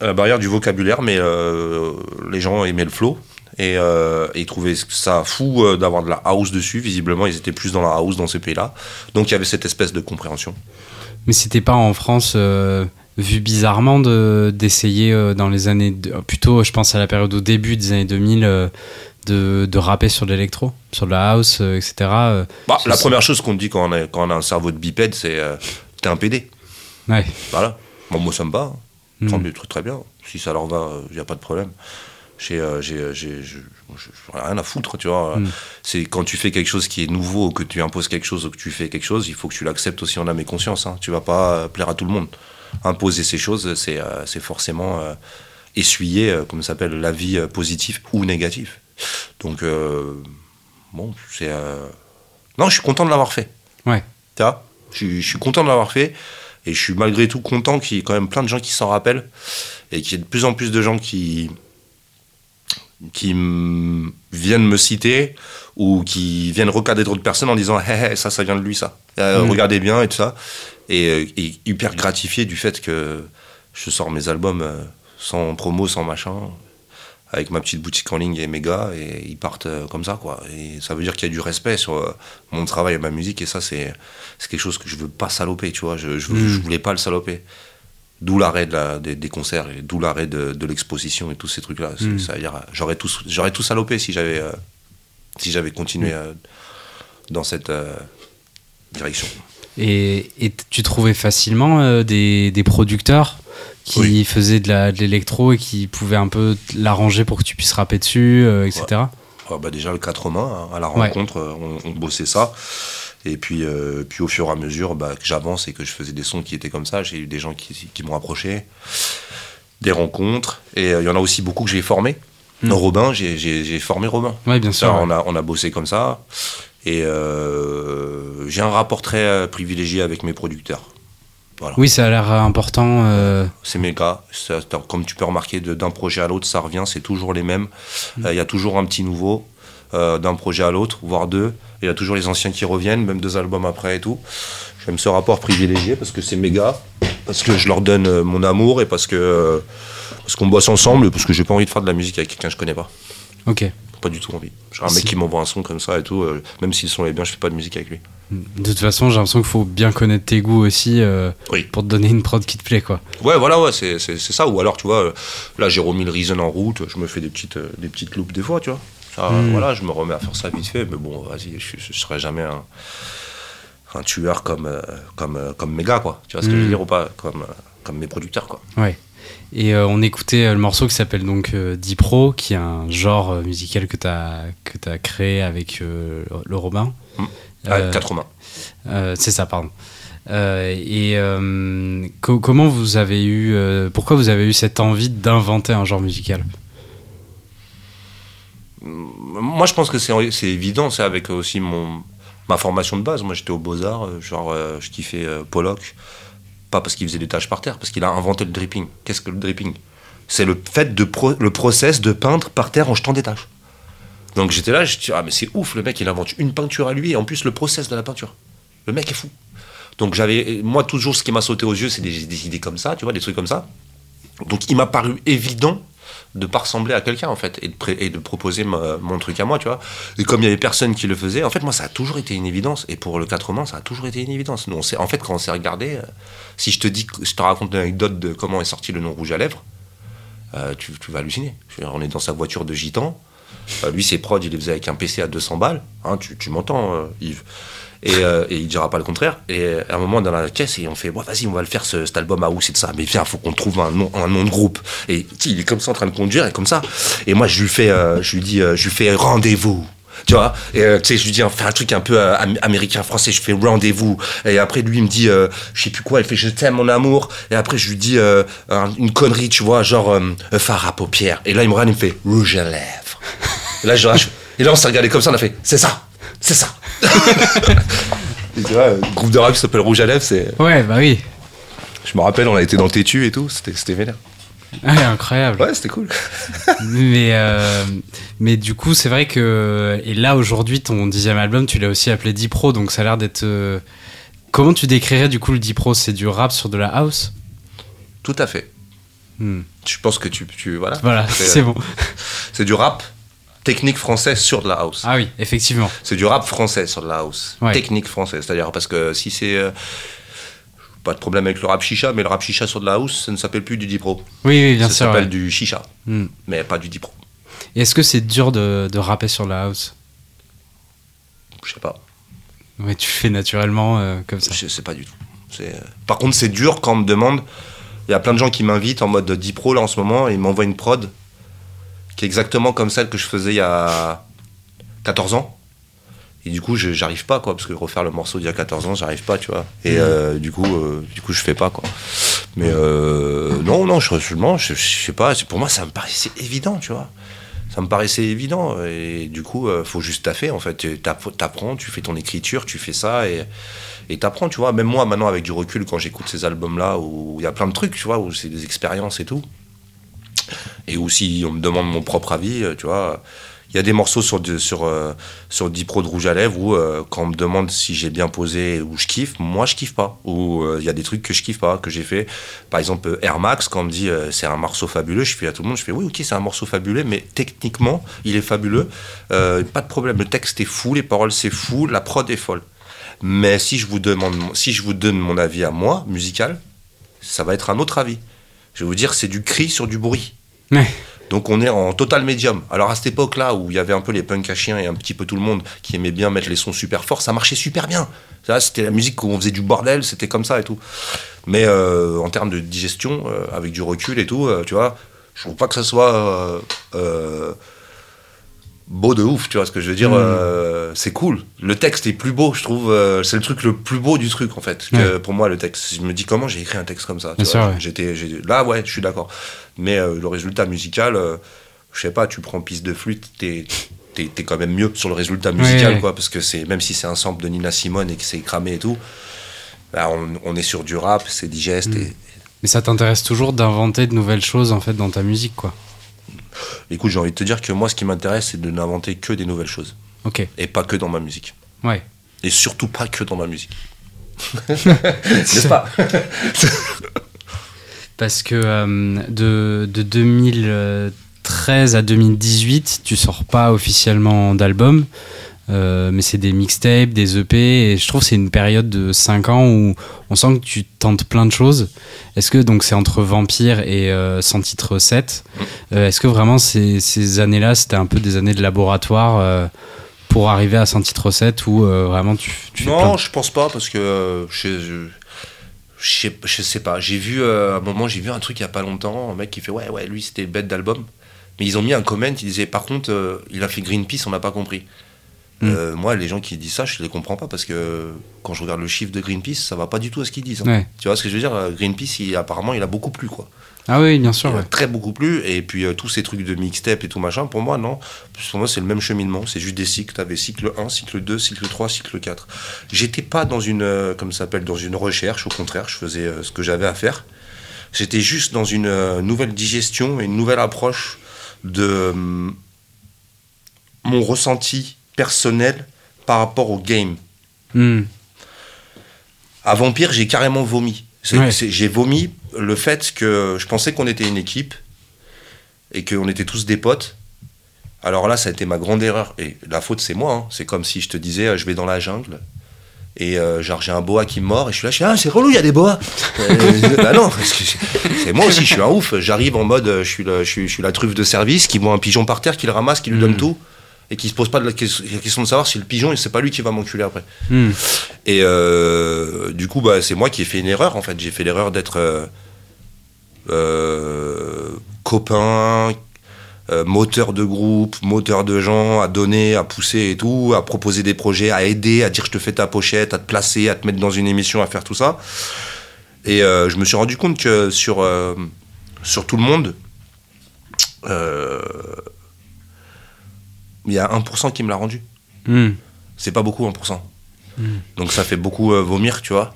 la barrière du vocabulaire, mais euh, les gens aimaient le flow. Et, et ils trouvaient ça fou d'avoir de la house dessus. Visiblement, ils étaient plus dans la house dans ces pays-là. Donc il y avait cette espèce de compréhension. Mais c'était pas en France euh, vu bizarrement de d'essayer euh, dans les années de- plutôt je pense à la période au début des années 2000 euh, de, de rapper sur de l'électro, sur de la house, euh, etc. Bah, la première chose qu'on dit quand on, a, quand on a un cerveau de bipède, c'est t'es un PD. Ouais. Voilà. Bon, moi, ça me va. Mm. Tant mieux, très, très bien. Si ça leur va, il n'y a pas de problème. J'ai euh, ai rien à foutre, tu vois. Mm. C'est quand tu fais quelque chose qui est nouveau, ou que tu imposes quelque chose, ou que tu fais quelque chose, il faut que tu l'acceptes aussi en âme et conscience. Hein. Tu vas pas euh, plaire à tout le monde. Imposer ces choses, c'est euh, forcément euh, essuyer, euh, comme ça s'appelle, l'avis euh, positif ou négatif. Donc, euh, bon, c'est. euh, Non, je suis content de l'avoir fait. Ouais. Tu vois? Je, je suis content de l'avoir fait. Et je suis malgré tout content qu'il y ait quand même plein de gens qui s'en rappellent. Et qu'il y ait de plus en plus de gens qui, qui viennent me citer ou qui viennent recadrer d'autres personnes en disant hé, ça, ça vient de lui, ça. Euh, Mm. Regardez bien et tout ça. Et, euh, et hyper gratifié du fait que je sors mes albums euh, sans promo, sans machin, avec ma petite boutique en ligne et mes gars, et ils partent comme ça, quoi. Et ça veut dire qu'il y a du respect sur mon travail et ma musique, et ça, c'est quelque chose que je veux pas saloper, tu vois. Je, je, Mm. je voulais pas le saloper. D'où l'arrêt de des, des concerts, et d'où l'arrêt de, de l'exposition et tous ces trucs-là. Mm. Euh, j'aurais tout, j'aurais tout salopé si j'avais euh, si j'avais continué euh, dans cette euh, direction. Et, tu trouvais facilement des, des producteurs qui Oui. faisaient de l'électro et qui pouvaient un peu l'arranger pour que tu puisses rapper dessus, etc. Ah bah déjà le 4 mains, hein, à la rencontre, on, on bossait ça. Et puis, euh, puis au fur et à mesure bah, que j'avance et que je faisais des sons qui étaient comme ça, j'ai eu des gens qui, qui m'ont approché, des rencontres. Et euh, il y en a aussi beaucoup que j'ai formés. Mm. Robin, j'ai- formé Robin. Ouais, bien sûr. Ça, ouais. on, a, on a bossé comme ça. Et euh, j'ai un rapport très privilégié avec mes producteurs. Oui, ça a l'air important. euh, C'est mes gars. Ça, comme tu peux remarquer, d'un projet à l'autre, ça revient, c'est toujours les mêmes. Euh, Il y a toujours un petit nouveau euh, d'un projet à l'autre, voire deux. Il y a toujours les anciens qui reviennent, même deux albums après et tout. J'aime ce rapport privilégié parce que c'est mes gars, parce que je leur donne euh, mon amour et parce que euh, parce qu'on bosse ensemble et parce que j'ai pas envie de faire de la musique avec quelqu'un que je connais pas. Ok. Pas du tout envie. Genre un mec qui m'envoie un son comme ça et tout, euh, même si le son est bien, je fais pas de musique avec lui. De toute façon, j'ai l'impression qu'il faut bien connaître tes goûts aussi euh, Oui. pour te donner une prod qui te plaît, quoi. Ouais, voilà, ouais, c'est, ça. Ou alors, tu vois, là, j'ai remis le Reason en route, je me fais des petites, des petites loupes des fois, tu vois. Ça, Mm. Voilà, je me remets à faire ça vite fait, mais bon, vas-y, je, je serai jamais un, un tueur comme, euh, comme, euh, comme mes gars, quoi. Tu vois ce que je veux dire ou pas? Comme, euh, comme mes producteurs, quoi. Ouais. Et on écoutait le morceau qui s'appelle donc Dipro, qui est un genre musical que tu as, que as créé avec le Robin. Mm. Euh, Avec quatre mains. euh, c'est ça, pardon. Euh, et euh, co- comment vous avez eu, euh, pourquoi vous avez eu cette envie d'inventer un genre musical? Moi, je pense que c'est, évident, c'est avec aussi mon, ma formation de base. Moi, j'étais au Beaux-Arts, euh, genre, euh, je kiffais euh, Pollock. Pas parce qu'il faisait des tâches par terre, parce qu'il a inventé le dripping. Qu'est-ce que le dripping? C'est le fait de le process de peindre par terre en jetant des tâches. Donc j'étais là, je dis ah mais c'est ouf, le mec il invente une peinture à lui et en plus le process de la peinture. Le mec est fou. Donc j'avais moi toujours ce qui m'a sauté aux yeux, c'est des, des idées comme ça, tu vois, des trucs comme ça. Donc il m'a paru évident de pas ressembler à quelqu'un en fait et de, proposer mon truc à moi, tu vois. Et comme il y avait personne qui le faisait, en fait moi ça a toujours été une évidence et pour le 80 ça a toujours été une évidence. Nous, en fait quand on s'est regardé, euh, si je te dis, je te raconte l'anecdote de comment est sorti le nom rouge à lèvres, euh, tu, vas halluciner. On est dans sa voiture de gitan. Euh, lui, ses prods, il les faisait avec un PC à 200 balles. Hein, tu tu m'entends, Yves. Et, euh, et il dira pas le contraire. Et à un moment, dans la caisse, et on fait, vas-y, on va le faire, ce- cet album à où c'est de ça. Mais viens, faut qu'on trouve un nom, de groupe. Et il est comme ça en train de conduire, et comme ça. Et moi, je lui fais, euh, je lui dis, euh, je lui fais rendez-vous. Tu vois, et tu sais, je lui dis, fais un truc un peu euh, am- américain-français, je fais rendez-vous. Et après, lui, il me dit, euh, je sais plus quoi, il fait, je t'aime, mon amour. Et après, je lui dis un- une connerie, tu vois, genre, phare à paupières. Et là, il me regarde, il me fait, rouge à lèvres. Et là, je, et là, on s'est regardé comme ça, on a fait, c'est ça, c'est ça. Et tu vois, le groupe de rap qui s'appelle Rouge à lèvres, c'est. Ouais, bah oui. Je me rappelle, on a été dans le Tétu et tout, c'était c'était vénère. Ouais, incroyable. Ouais, c'était cool. mais, euh, mais du coup, c'est vrai que. Et là, aujourd'hui, ton dixième album, tu l'as aussi appelé Dipro, donc ça a l'air d'être. euh, Comment tu décrirais du coup le Dipro C'est du rap sur de la house? Tout à fait. Hmm. Je pense que tu. tu voilà. Voilà, c'est bon. C'est du rap technique français sur de la house. Ah oui, effectivement. C'est du rap français sur de la house. Ouais. Technique français. C'est-à-dire parce que si c'est. euh, pas de problème avec le rap chicha, mais le rap chicha sur de la house, ça ne s'appelle plus du dipro. Oui, oui, bien ça sûr. s'appelle ouais. du chicha, Hmm. mais pas du dipro. Et Est-ce que c'est dur de, de rapper sur la house? Je sais pas. Ouais, tu fais naturellement euh, comme ça. Je sais pas du tout. C'est- euh, Par contre, c'est dur quand on me demande. Il y a plein de gens qui m'invitent en mode 10 pro là en ce moment et ils m'envoient une prod qui est exactement comme celle que je faisais il y a 14 ans. Et du coup, j'arrive pas quoi, parce que refaire le morceau d'il y a 14 ans, j'arrive pas, tu vois. Et euh, du coup, euh, du coup, je fais pas quoi. Mais euh, non, non, je, je, je, sais pas. Pour moi, ça me paraissait évident, tu vois. Ça me paraissait évident. Et du coup, faut juste taffer en fait. T'apprends, tu fais ton écriture, tu fais ça et et t'apprends, tu vois. Même moi, maintenant, avec du recul, quand j'écoute ces albums-là, où il y a plein de trucs, tu vois, où c'est des expériences et tout. Et où si on me demande mon propre avis, euh, tu vois, il y a des morceaux sur, sur, euh, sur Dipro de Rouge à Lèvres où, euh, quand on me demande si j'ai bien posé ou je kiffe, moi je kiffe pas. Ou il y a des trucs que je kiffe pas, que j'ai fait. Par exemple, Air Max, quand on me dit c'est un morceau fabuleux, je fais à tout le monde, je fais oui, ok, c'est un morceau fabuleux, mais techniquement, il est fabuleux. Pas de problème, le texte est fou, les paroles c'est fou, la prod est folle. Mais si je vous demande, si je vous donne mon avis à moi, musical, ça va être un autre avis. Je vais vous dire, c'est du cri sur du bruit. Ouais. Donc on est en total médium. Alors à cette époque-là, où il y avait un peu les punks à chiens et un petit peu tout le monde qui aimait bien mettre les sons super forts, ça marchait super bien. C'était la musique où on faisait du bordel, c'était comme ça et tout. Mais euh, en termes de digestion, euh, avec du recul et tout, euh, tu vois, je trouve pas que ça soit beau de ouf, tu vois ce que je veux dire Mm. C'est cool. Le texte est plus beau, je trouve. euh, c'est le truc le plus beau du truc, en fait. que Ouais. Pour moi, le texte. Je me dis comment j'ai écrit un texte comme ça. tu vois. ouais. J'étais, là, ouais, je suis d'accord. Mais euh, le résultat musical, euh, je sais pas, tu prends piste de flûte, t'es, t'es, t'es quand même mieux sur le résultat musical, Ouais. quoi. Parce que c'est, même si c'est un sample de Nina Simone et que c'est cramé et tout, bah, on, on est sur du rap, c'est digeste. Mm. Et, Mais ça t'intéresse toujours d'inventer de nouvelles choses en fait dans ta musique, quoi? écoute, j'ai envie de te dire que moi, ce qui m'intéresse, c'est de n'inventer que des nouvelles choses. Et pas que dans ma musique. Ouais. Et surtout pas que dans ma musique. N'est-ce pas? Parce que euh, de, de 2013 à 2018, tu sors pas officiellement d'album, euh, mais c'est des mixtapes, des EP, et je trouve que c'est une période de 5 ans où on sent que tu tentes plein de choses. Est-ce que donc c'est entre Vampire et euh, Sans titre 7 euh, Est-ce que vraiment ces, ces années-là, c'était un peu des années de laboratoire euh, pour arriver à Sans titre 7 ou euh, vraiment tu, tu fais plein Non, je pense pas parce que euh, je, je, je sais, je sais pas. J'ai vu euh, à un moment, j'ai vu un truc il y a pas longtemps, un mec qui fait ouais ouais lui c'était bête d'album, mais ils ont mis un comment, ils disaient par contre il a fait Greenpeace, on n'a pas compris. Mm. Euh, moi, les gens qui disent ça, je les comprends pas parce que quand je regarde le chiffre de Greenpeace, ça va pas du tout à ce qu'ils disent. hein. Ouais. Tu vois ce que je veux dire? Greenpeace, il, apparemment, il a beaucoup plu quoi. Ah oui, bien sûr. A ouais. très beaucoup plu. Et puis euh, tous ces trucs de mixtape et tout machin, pour moi, non. Pour moi, c'est le même cheminement. C'est juste des cycles. T'avais cycle 1, cycle 2, cycle 3, cycle 4. J'étais pas dans une, euh, comme ça s'appelle, dans une recherche. Au contraire, je faisais euh, ce que j'avais à faire. J'étais juste dans une euh, nouvelle digestion et une nouvelle approche de hum, mon ressenti personnel par rapport au game. Hmm. À Vampire, j'ai carrément vomi. Ouais. J'ai vomi le fait que je pensais qu'on était une équipe et qu'on était tous des potes. Alors là, ça a été ma grande erreur. Et la faute, c'est moi. hein. C'est comme si je te disais, euh, je vais dans la jungle et euh, genre j'ai un boa qui me mord et je suis là, je suis, ah, c'est relou, il y a des boas. Euh, bah non, c'est moi aussi, je suis un ouf. J'arrive en mode, euh, je suis, le- je, suis, je suis la truffe de service qui voit un pigeon par terre, qui le ramasse, qui lui donne Mhm. tout et qui se pose pas de la, ques- la question de savoir si le pigeon, c'est pas lui qui va m'enculer après. Hmm. Et euh, du coup, bah, c'est moi qui ai fait une erreur en fait. J'ai fait l'erreur d'être euh, euh, copain, moteur de groupe, moteur de gens, à donner, à pousser et tout, à proposer des projets, à aider, à dire je te fais ta pochette, à te placer, à te mettre dans une émission, à faire tout ça. Et je me suis rendu compte que sur, sur tout le monde, il y a 1% qui me l'a rendu. Hmm. C'est pas beaucoup 1%. Mm. Donc ça fait beaucoup euh, vomir, tu vois.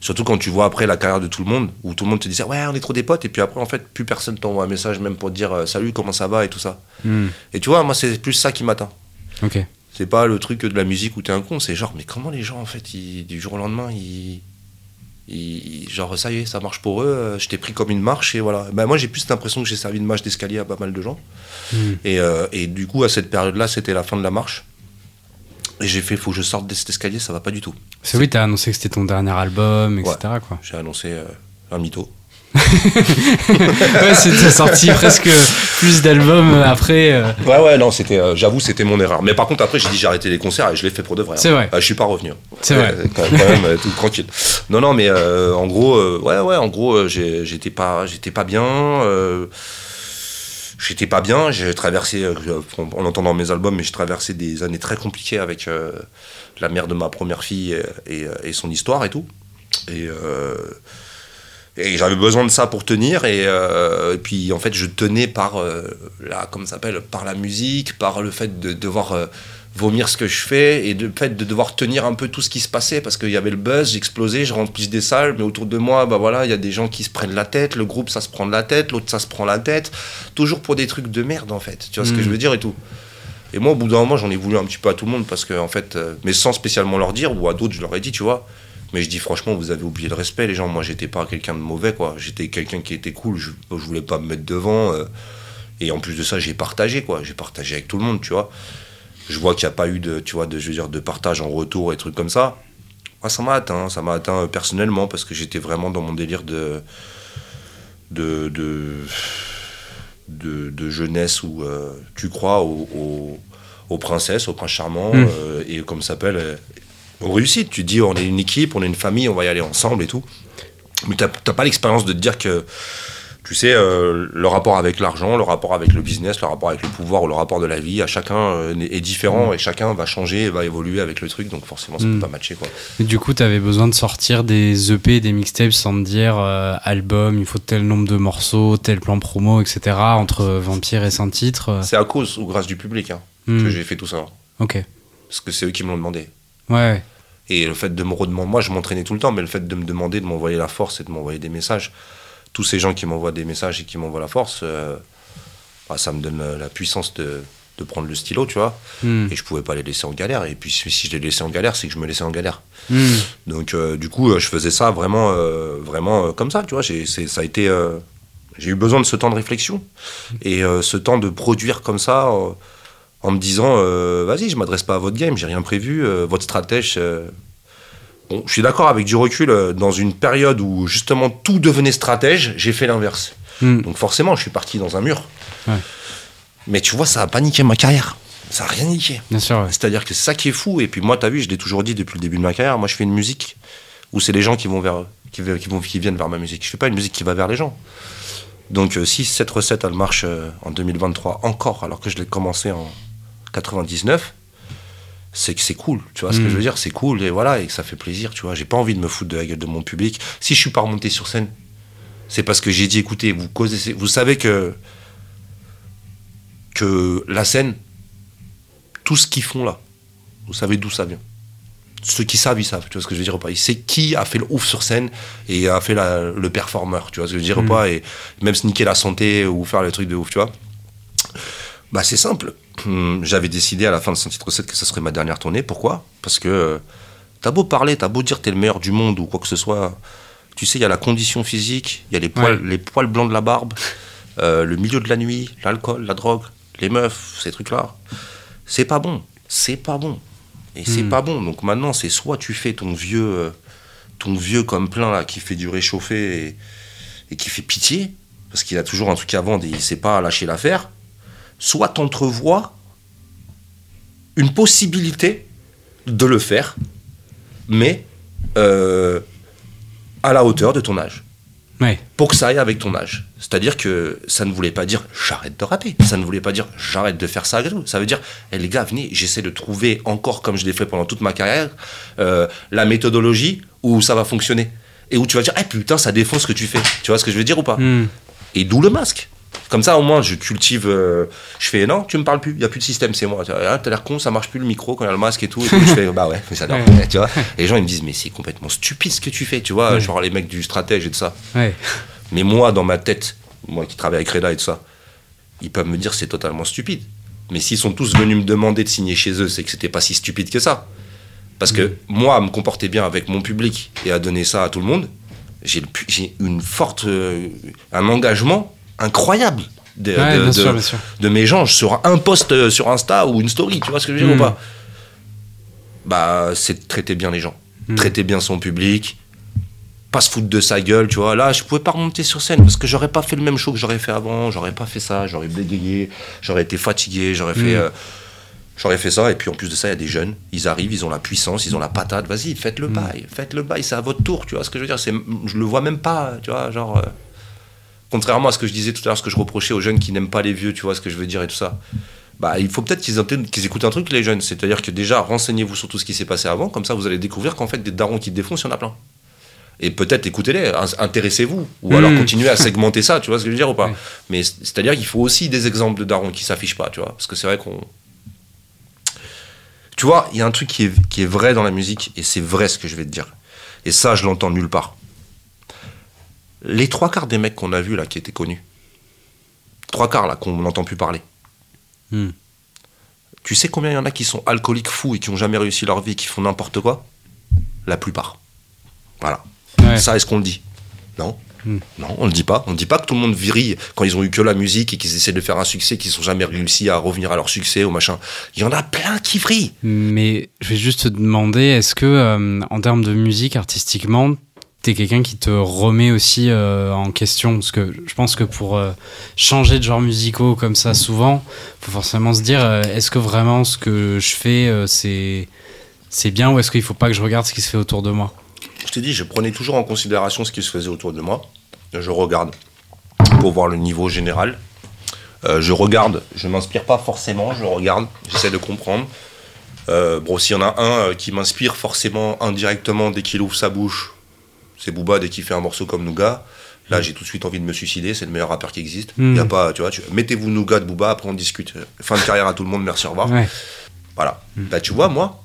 Surtout quand tu vois après la carrière de tout le monde, où tout le monde te disait ouais on est trop des potes, et puis après en fait plus personne t'envoie un message même pour te dire euh, salut comment ça va et tout ça. Hmm. Et tu vois moi c'est plus ça qui m'atteint. Ok. C'est pas le truc de la musique où t'es un con, c'est genre mais comment les gens en fait ils- du jour au lendemain ils, ils- genre ça y est ça marche pour eux, euh, je t'ai pris comme une marche et voilà. Ben, moi j'ai plus l'impression que j'ai servi de marche d'escalier à pas mal de gens. Hmm. Et, euh, et du coup à cette période là c'était la fin de la marche. Et j'ai fait faut que je sorte de cet escalier, ça va pas du tout. C'est oui, t'as annoncé que c'était ton dernier album, etc. Quoi. J'ai annoncé euh, un mytho. Ouais, c'était sorti presque plus d'albums après. euh. Ouais, ouais, non, c'était, euh, j'avoue, c'était mon erreur. Mais par contre, après, j'ai dit j'ai arrêté les concerts et je l'ai fait pour de vrai. hein. C'est vrai. Euh, je suis pas revenu. C'est vrai. Quand, quand même, euh, tout tranquille. Non, non, mais en gros, ouais, ouais, en gros, j'étais pas, j'étais pas bien. J'étais pas bien, j'ai traversé, en, en entendant mes albums, mais j'ai traversé des années très compliquées avec la mère de ma première fille et, et, et son histoire et tout. Et, et j'avais besoin de ça pour tenir. Et, euh, et puis en fait, je tenais par euh, la, s'appelle, par la musique, par le fait de devoir euh, vomir ce que je fais et le fait de devoir tenir un peu tout ce qui se passait parce qu'il y avait le buzz, j'explosais, je remplissais des salles, mais autour de moi, bah voilà, il y a des gens qui se prennent la tête, le groupe ça se prend de la tête, l'autre ça se prend la tête, toujours pour des trucs de merde en fait. Tu vois ce que je veux dire et tout. Et moi, au bout d'un moment, j'en ai voulu un petit peu à tout le monde parce que, en fait, euh, mais sans spécialement leur dire, ou à d'autres, je leur ai dit, tu vois. Mais je dis franchement, vous avez oublié le respect, les gens. Moi, j'étais pas quelqu'un de mauvais, quoi. J'étais quelqu'un qui était cool. Je, je voulais pas me mettre devant. euh, et en plus de ça, j'ai partagé, quoi. J'ai partagé avec tout le monde, tu vois. Je vois qu'il n'y a pas eu de, tu vois, de, je veux dire, de partage en retour et trucs comme ça. Moi, ça m'a atteint. Ça m'a atteint euh, personnellement parce que j'étais vraiment dans mon délire de. de. de, de, de jeunesse où euh, tu crois aux, aux- aux princesses, aux princes charmants, Mm. euh, et comme ça s'appelle, aux réussites. Tu te dis, on est une équipe, on est une famille, on va y aller ensemble et tout. Mais t'as t'as pas l'expérience de te dire que tu sais, euh, le rapport avec l'argent, le rapport avec le business, le rapport avec le pouvoir ou le rapport de la vie, à chacun euh, est différent et chacun va changer, va évoluer avec le truc, donc forcément ça Mm. peut pas matcher quoi. Et du coup, t'avais besoin de sortir des EP, des mixtapes sans te dire euh, album, il faut tel nombre de morceaux, tel plan promo, etc. entre Vampire et Saint-Titre. euh. C'est à cause ou grâce du public hein, Hmm. que j'ai fait tout ça, Ok. parce que c'est eux qui me l'ont demandé. Ouais. Et le fait de me redemander, moi je m'entraînais tout le temps, mais le fait de me demander de m'envoyer la force et de m'envoyer des messages, tous ces gens qui m'envoient des messages et qui m'envoient la force, euh, bah, ça me donne euh, la puissance de, de prendre le stylo, tu vois. Hmm. Et je pouvais pas les laisser en galère. Et puis si je les laissais en galère, c'est que je me laissais en galère. Hmm. Donc euh, du coup, je faisais ça vraiment, euh, vraiment comme ça, tu vois. J'ai, c'est- ça a été, j'ai eu besoin de ce temps de réflexion et ce temps de produire comme ça, en me disant, euh, vas-y, je m'adresse pas à votre game, j'ai rien prévu, euh, votre stratège. euh, Bon, je suis d'accord avec du recul. dans une période où justement tout devenait stratège, j'ai fait l'inverse. Hmm. Donc forcément, je suis parti dans un mur. Ouais. Mais tu vois, ça a pas niqué ma carrière. Ça a rien niqué. Bien sûr, ouais. C'est-à-dire que c'est ça qui est fou. Et puis moi, t'as vu, je l'ai toujours dit depuis le début de ma carrière, moi je fais une musique où c'est les gens qui vont vers, qui, ve- qui vont, qui viennent vers ma musique. Je fais pas une musique qui va vers les gens. Donc si cette recette, elle marche en 2023 encore, alors que je l'ai commencé en 99, c'est que c'est cool. Tu vois ce que je veux dire C'est cool et voilà, et que ça fait plaisir, tu vois. J'ai pas envie de me foutre de la gueule de mon public. Si je suis pas remonté sur scène, c'est parce que j'ai dit, écoutez, vous causez, vous savez que que la scène, tout ce qu'ils font là, vous savez d'où ça vient. Ceux qui savent, ils savent, tu vois ce que je veux dire ou pas. Ils savent qui a fait le ouf sur scène et a fait la- le performeur, tu vois ce que je veux dire ou Mm. pas. Et même se niquer la santé ou faire le truc de ouf, tu vois. Bah c'est simple. Hum, J'avais décidé à la fin de ce titre recette que ce serait ma dernière tournée. Pourquoi? Parce que euh, t'as beau parler, t'as beau dire t'es le meilleur du monde ou quoi que ce soit. Tu sais, il y a la condition physique, il y a les poils, les poils blancs de la barbe, euh, le milieu de la nuit, l'alcool, la drogue, les meufs, ces trucs-là. C'est pas bon. C'est pas bon. Et c'est Hmm. pas bon. Donc maintenant, c'est soit tu fais ton vieux, euh, ton vieux comme plein là, qui fait du réchauffé et, et qui fait pitié, parce qu'il a toujours un truc à vendre et il sait pas lâcher l'affaire, soit t'entrevois une possibilité de le faire, mais euh, à la hauteur de ton âge Ouais. pour que ça aille avec ton âge. C'est-à-dire que ça ne voulait pas dire j'arrête de rapper, ça ne voulait pas dire j'arrête de faire ça. Ça veut dire, eh, les gars, venez, j'essaie de trouver encore, comme je l'ai fait pendant toute ma carrière, euh, la méthodologie où ça va fonctionner. Et où tu vas dire, eh putain, ça défonce ce que tu fais. Tu vois ce que je veux dire ou pas Hmm. Et d'où le masque. Comme ça, au moins, je cultive. euh, je fais, non, tu me parles plus, il n'y a plus de système, c'est moi. Ah, T'as l'air con, ça marche plus le micro quand il y a le masque et tout. Et puis je fais, bah ouais, mais j'adore. Ouais. Tu vois? Et les gens, ils me disent, mais c'est complètement stupide ce que tu fais, tu vois, Ouais. genre les mecs du stratège et tout ça. Ouais. Mais moi, dans ma tête, moi qui travaille avec Reda et tout ça, ils peuvent me dire c'est totalement stupide. Mais s'ils sont tous venus me demander de signer chez eux, c'est que c'était pas si stupide que ça. Parce que moi, à me comporter bien avec mon public et à donner ça à tout le monde, j'ai une forte, euh, un engagement incroyable de, Ouais, de- bien de- sûr, bien sûr. de mes gens sur un post euh, sur Insta ou une story, tu vois ce que je veux dire ou pas Bah, c'est traiter bien les gens, Mm. traiter bien son public, pas se foutre de sa gueule, tu vois. Là, je pouvais pas remonter sur scène parce que j'aurais pas fait le même show que j'aurais fait avant, j'aurais pas fait ça, j'aurais bégayé, j'aurais été fatigué, j'aurais fait. Mm. euh, J'aurais fait ça, et puis en plus de ça, il y a des jeunes, ils arrivent, ils ont la puissance, ils ont la patate, vas-y, faites le bail, faites le bail, c'est à votre tour, tu vois ce que je veux dire, c'est, je le vois même pas, tu vois, genre, euh, contrairement à ce que je disais tout à l'heure, ce que je reprochais aux jeunes qui n'aiment pas les vieux, tu vois ce que je veux dire et tout ça, bah, il faut peut-être qu'ils, écoutent un truc, les jeunes, c'est-à-dire que déjà, renseignez-vous sur tout ce qui s'est passé avant, comme ça vous allez découvrir qu'en fait, des darons qui défoncent, il y en a plein. Et peut-être écoutez-les, in- intéressez-vous, ou alors Mm. continuez à segmenter ça, tu vois ce que je veux dire ou pas. Mais c'est-à-dire qu'il faut aussi des exemples de darons qui s'affichent pas, tu vois, parce que c'est vrai qu'on tu vois, il y a un truc qui est, qui est vrai dans la musique, et c'est vrai ce que je vais te dire. Et ça, je l'entends nulle part. Les trois quarts des mecs qu'on a vus là, qui étaient connus, trois quarts là, qu'on n'entend plus parler, Hmm. tu sais combien il y en a qui sont alcooliques fous et qui n'ont jamais réussi leur vie, qui font n'importe quoi? La plupart. Voilà. Ouais. Ça, est-ce qu'on le dit? Non. Hmm. Non, on le dit pas. On ne dit pas que tout le monde virille quand ils ont eu que la musique et qu'ils essaient de faire un succès, qu'ils n'ont jamais réussi à revenir à leur succès ou machin. Il y en a plein qui vrillent. Mais je vais juste te demander, est-ce que euh, en termes de musique artistiquement, t'es quelqu'un qui te remet aussi euh, en question Parce que je pense que pour euh, changer de genre musicaux comme ça souvent, faut forcément se dire, euh, est-ce que vraiment ce que je fais, c'est c'est bien ou est-ce qu'il faut pas que je regarde ce qui se fait autour de moi? Je t'ai dit, je prenais toujours en considération ce qui se faisait autour de moi. Je regarde. pour voir le niveau général. Je regarde, je m'inspire pas forcément, je regarde, j'essaie de comprendre. Bon, s'il y en a un qui m'inspire forcément indirectement dès qu'il ouvre sa bouche, c'est Booba dès qu'il fait un morceau comme Nougat. Là, j'ai tout de suite envie de me suicider, c'est le meilleur rappeur qui existe. Mm. Y a pas, tu vois, tu- mettez-vous Nougat de Booba, après on discute. Fin de carrière à tout le monde, merci, au revoir. Ouais. Voilà. Bah, tu vois, moi,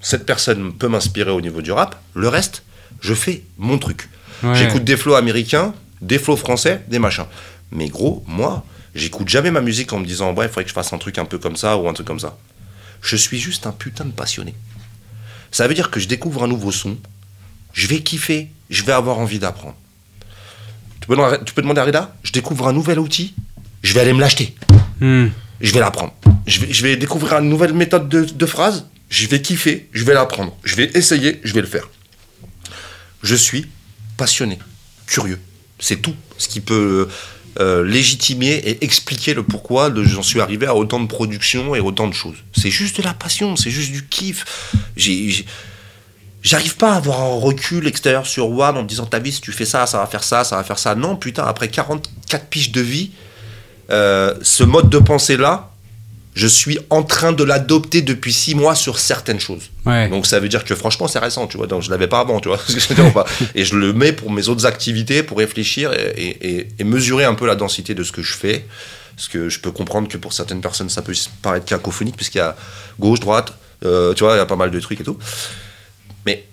cette personne peut m'inspirer au niveau du rap. Le reste, je fais mon truc. Ouais. J'écoute des flows américains, des flows français, des machins. Mais gros, moi, j'écoute jamais ma musique en me disant, ouais, il faudrait que je fasse un truc un peu comme ça ou un truc comme ça. Je suis juste un putain de passionné. Ça veut dire que je découvre un nouveau son, je vais kiffer, je vais avoir envie d'apprendre. Tu peux, demander- tu peux demander à Reda, je découvre un nouvel outil, je vais aller me l'acheter Hmm. je vais l'apprendre. Je vais, je vais découvrir une nouvelle méthode de, de phrase, je vais kiffer, je vais l'apprendre. Je vais essayer, je vais le faire. Je suis passionné, curieux. C'est tout ce qui peut euh, légitimer et expliquer le pourquoi j'en suis arrivé à autant de production et autant de choses. C'est juste de la passion, c'est juste du kiff. J'ai- J'arrive pas à avoir un recul extérieur sur One en me disant, t'as vu, si tu fais ça, ça va faire ça, ça va faire ça. Non, putain, après 44 piges de vie, euh, ce mode de pensée-là, je suis en train de l'adopter depuis six mois sur certaines choses. Ouais. Donc ça veut dire que franchement c'est récent, tu vois. Donc je l'avais pas avant, tu vois. et je le mets pour mes autres activités, pour réfléchir et, et- et- et mesurer un peu la densité de ce que je fais. Parce que je peux comprendre que pour certaines personnes ça peut paraître cacophonique puisqu'il y a gauche, droite, euh, tu vois, il y a pas mal de trucs et tout. Mais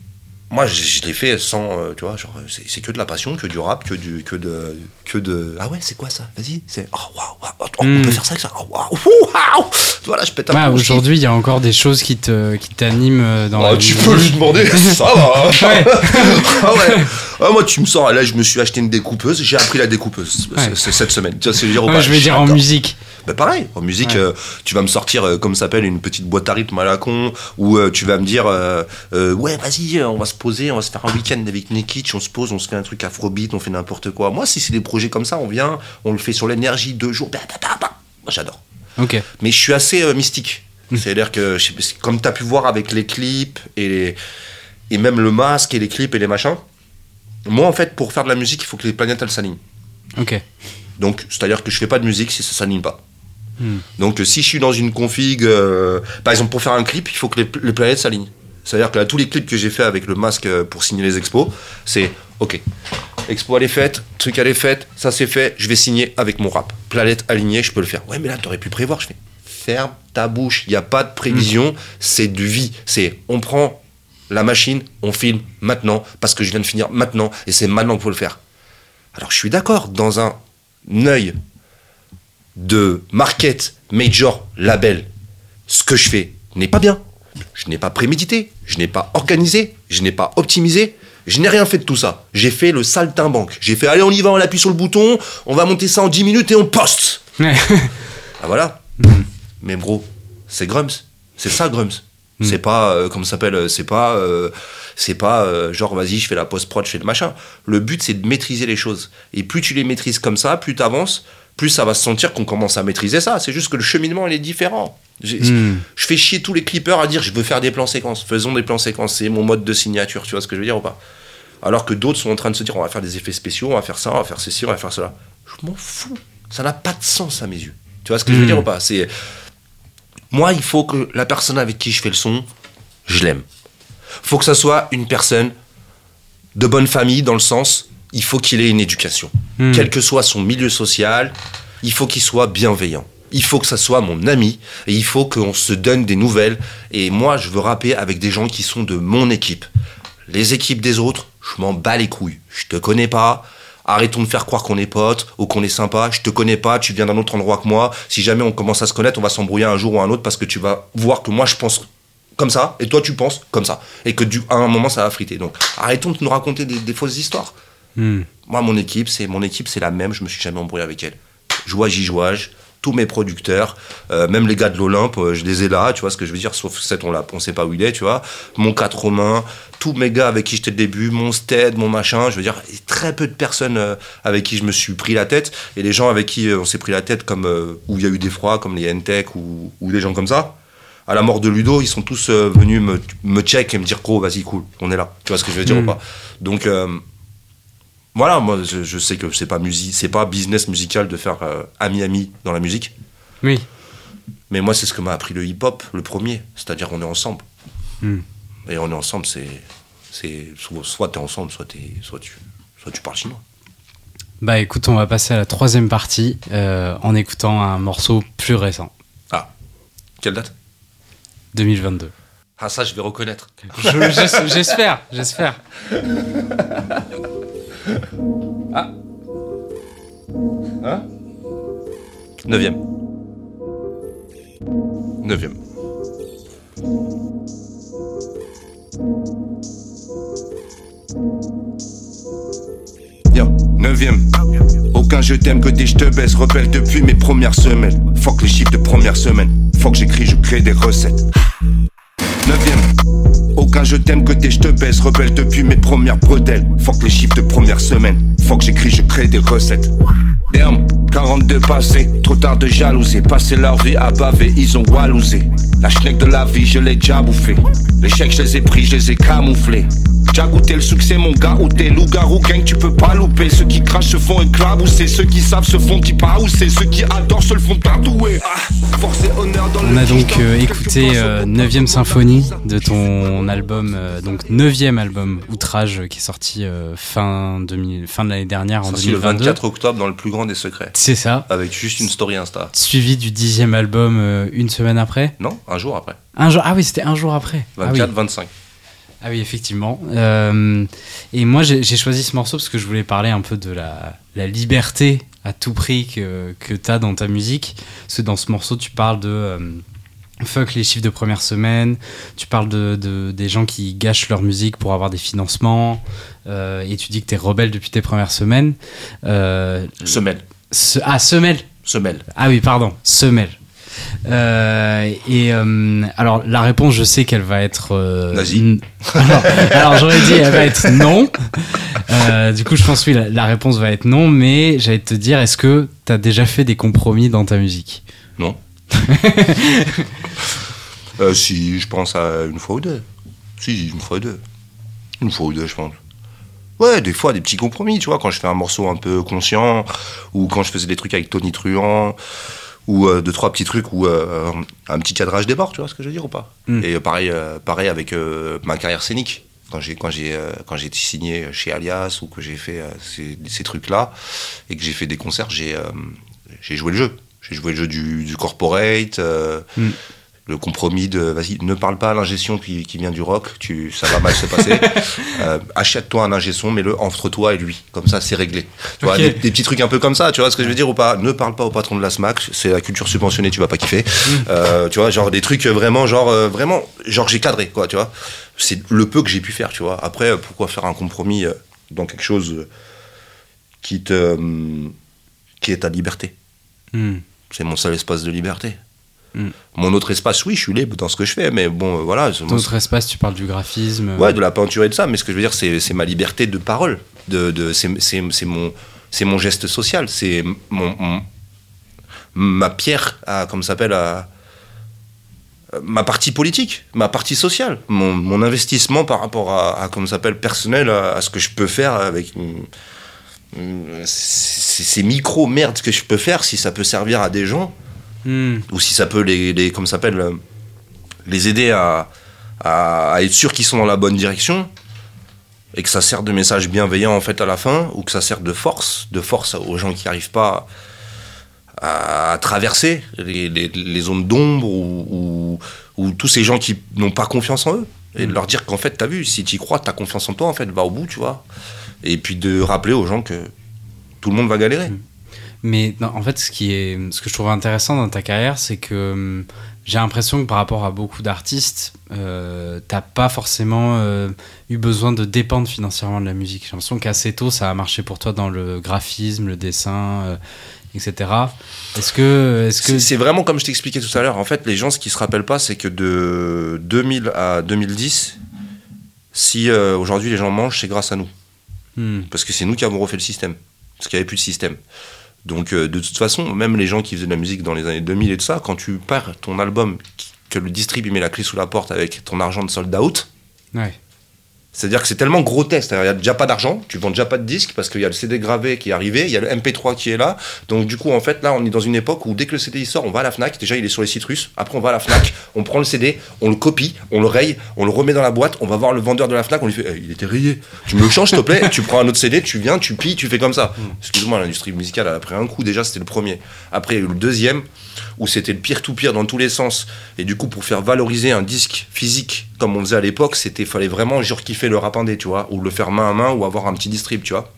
moi je, je l'ai fait sans, euh, tu vois, genre c'est que de la passion, que du rap, que du, que de, que de. Ah ouais, c'est quoi ça? Vas-y, c'est. Oh waouh, waouh, oh, on Mm. peut faire ça avec ça. Oh waouh, ouh, waouh. Voilà, je pète un Ouais, aujourd'hui, il y a encore des choses qui te qui t'animent euh, dans Ah, la tu musique. peux lui demander, ça va. hein. Ouais. ah ouais. Ah, moi, tu me sens. Là, je me suis acheté une découpeuse. J'ai appris la découpeuse Ouais. c'est- c'est cette semaine. Tu vois ce que je veux dire pas je vais dire en musique. Bah pareil, en musique, Ouais. euh, tu vas me sortir, euh, comme ça s'appelle, une petite boîte à rythme à la con, ou euh, tu vas me dire, ouais, vas-y, on va se poser, on va se faire un week-end avec Nekitch, on se pose, on se fait un truc afrobeat, on fait n'importe quoi. Moi, si c'est des projets comme ça, on vient, on le fait sur l'énergie, deux jours, bah, bah, bah, bah. Moi, j'adore. Ok. Mais je suis assez mystique. Mm. C'est-à-dire que, c'est comme tu as pu voir avec les clips et, les- et même le masque et les clips et les machins, moi, en fait, pour faire de la musique, il faut que les planètes, elles s'alignent. Ok. Donc, c'est-à-dire que je fais pas de musique si ça s'aligne pas. Hmm. Donc, euh, si je suis dans une config, euh, par exemple, pour faire un clip, il faut que les, les planètes s'alignent. C'est-à-dire que là, tous les clips que j'ai fait avec le masque euh, pour signer les expos, c'est OK. Expo elle est faite, truc elle est faite, ça c'est fait, je vais signer avec mon rap. Planète alignée, je peux le faire. Ouais, mais là, t'aurais pu prévoir. Je fais ferme ta bouche, il n'y a pas de prévision, c'est du vie. C'est on prend la machine, on filme maintenant, parce que je viens de finir maintenant, et c'est maintenant qu'il faut le faire. Alors je suis d'accord, dans un œil de market, major, label, ce que je fais n'est pas bien. Je n'ai pas prémédité, je n'ai pas organisé, je n'ai pas optimisé, je n'ai rien fait de tout ça. J'ai fait le saltimbanque. J'ai fait, allez, on y va, on appuie sur le bouton, on va monter ça en 10 minutes et on poste. Ah voilà. Mais bro, c'est Grums. C'est ça Grums. Mm. C'est pas, euh, comment ça s'appelle, euh, c'est pas, euh, c'est pas euh, genre vas-y, je fais la post-prod, je fais le machin. Le but c'est de maîtriser les choses. Et plus tu les maîtrises comme ça, plus tu avances, plus ça va se sentir qu'on commence à maîtriser ça. C'est juste que le cheminement il est différent. Hmm. Je fais chier tous les clippers à dire je veux faire des plans séquences. Faisons des plans séquences. C'est mon mode de signature. Tu vois ce que je veux dire ou pas? Alors que d'autres sont en train de se dire on va faire des effets spéciaux, on va faire ça, on va faire ceci, on va faire cela. Je m'en fous. Ça n'a pas de sens à mes yeux. Tu vois ce que je veux Mm. dire ou pas? C'est moi, il faut que la personne avec qui je fais le son, je l'aime. Faut que ça soit une personne de bonne famille dans le sens, il faut qu'il ait une éducation. Hmm. Quel que soit son milieu social, il faut qu'il soit bienveillant. Il faut que ça soit mon ami et il faut qu'on se donne des nouvelles. Et moi, je veux rapper avec des gens qui sont de mon équipe. Les équipes des autres, je m'en bats les couilles. Je te connais pas. Arrêtons de faire croire qu'on est potes ou qu'on est sympa. Je te connais pas. Tu viens d'un autre endroit que moi. Si jamais on commence à se connaître, on va s'embrouiller un jour ou un autre parce que tu vas voir que moi je pense comme ça et toi tu penses comme ça et que du, à un moment ça va friter. Donc arrêtons de nous raconter des, des fausses histoires. Hmm. Moi, mon équipe, c'est mon équipe, c'est la même. Je me suis jamais embrouillé avec elle. Jouage, y jouage. Tous mes producteurs, euh, même les gars de l'Olympe, euh, je les ai là, tu vois ce que je veux dire, sauf cette, on l'a, on sait pas où il est, tu vois. Mon 4 Romain, tous mes gars avec qui j'étais le début, mon Stead, mon machin, je veux dire, très peu de personnes euh, avec qui je me suis pris la tête, et les gens avec qui euh, on s'est pris la tête, comme euh, où il y a eu des froids, comme les N-Tech ou, ou des gens comme ça. À la mort de Ludo, ils sont tous venus me, me check et me dire, gros, vas-y, cool, on est là. Tu vois ce que je veux dire ou pas? Donc, euh, voilà, moi je, je sais que c'est pas musique, c'est pas business musical de faire euh, ami-ami dans la musique. Oui. Mais moi, c'est ce que m'a appris le hip-hop, le premier. C'est-à-dire, on est ensemble. Hmm. Et on est ensemble, c'est. c'est soit t'es ensemble, soit, t'es- soit, tu, soit tu parles chinois. Bah écoute, on va passer à la troisième partie euh, en écoutant un morceau plus récent, Ah, quelle date? 2022. Ah, ça, je vais reconnaître. Je- j'es- J'espère, j'espère. Hein Neuvième. Neuvième. Yo, neuvième. Aucun je t'aime que des je te baisse. Rebelle depuis mes premières semaines. Fuck les chiffres de première semaine. Fuck j'écris, je crée des recettes. Neuvième. Aucun je t'aime que des je te baisse. Rebelle depuis mes premières bretelles. Fuck les chiffres de première semaine. Fuck j'écris, je crée des recettes. Damn, 42 passés, trop tard de jalouser. Passer leur vie à baver, ils ont walousé. La schneck de la vie, je l'ai déjà bouffé. Les chèques, je les ai pris, je les ai camouflés. Déjà goûté le succès, mon gars, ou t'es loup-garou gang, tu peux pas louper. Ceux qui crachent se font éclabousser, ceux qui savent se font qui c'est ceux qui adorent se le font tatouer. Ah, force et honneur dans On a donc euh, dans- écouté euh, 9ème symphonie de ton album, euh, donc 9ème album Outrage qui est sorti euh, fin, 2000, fin de l'année dernière en Sorti le 2022. 24 octobre dans le plus grand des secrets. C'est ça. Avec juste une story Insta. Suivi du dixième album euh, une semaine après. Non, un jour après. Un jour, ah oui, c'était un jour après. Ah oui. 24, 25. Ah oui, effectivement. Euh, et moi, j'ai choisi ce morceau parce que je voulais parler un peu de la, la liberté à tout prix que, que tu as dans ta musique. Parce que dans ce morceau, tu parles de euh, fuck les chiffres de première semaine, tu parles de, de- des gens qui gâchent leur musique pour avoir des financements, euh, et tu dis que tu es rebelle depuis tes premières semaines. Semelle. Se- ah, semelle Semelle. ah oui, pardon, semelle. Euh, et euh, alors la réponse, je sais qu'elle va être euh, Nazi. alors, alors, j'aurais dit, elle va être non. Euh, du coup, je pense oui, la, la réponse va être non. Mais j'allais te dire, est-ce que tu as déjà fait des compromis dans ta musique? Non. Si, je pense à une fois ou deux. Si, une fois ou deux. Une fois ou deux, je pense. Ouais, des fois, des petits compromis, tu vois, quand je fais un morceau un peu conscient, ou quand je faisais des trucs avec Tony Truant, ou euh, deux, trois petits trucs, ou euh, un petit cadrage des bords, tu vois ce que je veux dire ou pas Mm. Et euh, pareil, euh, pareil avec ma carrière scénique. Quand j'ai quand j'ai quand j'ai été signé chez Alias ou que j'ai fait ces, ces trucs-là et que j'ai fait des concerts, j'ai j'ai joué le jeu. J'ai joué le jeu du, du corporate, euh, Mm. Le compromis de vas-y, ne parle pas à l'ingé son qui, qui vient du rock, tu, ça va mal se passer. Euh, Achète-toi un ingé son, mets-le entre toi et lui. Comme ça, c'est réglé. Tu vois, des, des petits trucs un peu comme ça, tu vois ce que je veux dire ou pas? Ne parle pas au patron de la SMAC, c'est la culture subventionnée, tu vas pas kiffer. Euh, tu vois, genre des trucs vraiment, genre, euh, vraiment, genre j'ai cadré, quoi, tu vois. C'est le peu que j'ai pu faire, tu vois. Après, pourquoi faire un compromis dans quelque chose qui te. qui est ta liberté? Hmm. c'est mon seul espace de liberté. Mm. Mon autre espace, oui, je suis libre dans ce que je fais, mais bon, euh, voilà. moi, notre espace, tu parles du graphisme. c'est- ouais, de la peinture et de ça, mais ce que je veux dire, c'est ma liberté de parole. De, de, c'est mon, mon geste social, c'est mon, mon- ma pierre, à, comme ça s'appelle, à, ma partie politique, ma partie sociale, mon, mon investissement par rapport à, à comme ça s'appelle, personnel, à, à ce que je peux faire avec. Ces ces micro-merdes que je peux faire, si ça peut servir à des gens, Ou si ça peut les, les comme s'appelle euh, les aider à, à, être sûrs qu'ils sont dans la bonne direction et que ça sert de message bienveillant en fait à la fin ou que ça sert de force de force aux gens qui n'arrivent pas à, traverser les, les- zones d'ombre ou, ou, ou tous ces gens qui n'ont pas confiance en eux et de leur dire qu'en fait t'as vu si tu crois t'as confiance en toi en fait va au bout tu vois. Et puis de rappeler aux gens que tout le monde va galérer Mais non, en fait, ce, qui est, ce que je trouve intéressant dans ta carrière, c'est que hum, j'ai l'impression que par rapport à beaucoup d'artistes, euh, t'as pas forcément euh, eu besoin de dépendre financièrement de la musique. J'ai l'impression qu'assez tôt, ça a marché pour toi dans le graphisme, le dessin, euh, etc. Est-ce que, que C'est c'est vraiment comme je t'expliquais tout à l'heure. En fait, les gens, ce qu'ils se rappellent pas, c'est que de 2000 à 2010, si euh, aujourd'hui les gens mangent, c'est grâce à nous. Hmm. Parce que c'est nous qui avons refait le système. Parce qu'il n'y avait plus de système. Donc, euh, de toute façon, même les gens qui faisaient de la musique dans les années 2000 et tout ça, quand tu perds ton album, que le distrib met la clé sous la porte avec ton argent de sold out, Ouais. C'est-à-dire que c'est tellement grotesque. Il n'y a déjà pas d'argent, tu vends déjà pas de disques parce qu'il y a le CD gravé qui est arrivé, il y a le MP3 qui est là. Donc du coup, en fait, là, on est dans une époque où dès que le CD sort, on va à la Fnac. Déjà, il est sur les russes. Après, on va à la Fnac, on prend le CD, on le copie, on le raye, on le remet dans la boîte. On va voir le vendeur de la Fnac, on lui fait Eh, Il était rayé. Tu me le changes, s'il te plaît? Tu prends un autre CD, tu viens, tu pilles, tu fais comme ça. Excuse-moi, l'industrie musicale a pris un coup. Déjà, c'était le premier. Après, il y a eu le deuxième où c'était le pire tout pire dans tous les sens. Et du coup, pour faire valoriser un disque physique comme on faisait à l'époque, c'était fallait vraiment genre kiffer le rap indé, tu vois, ou le faire main à main, ou avoir un petit distrib, tu vois.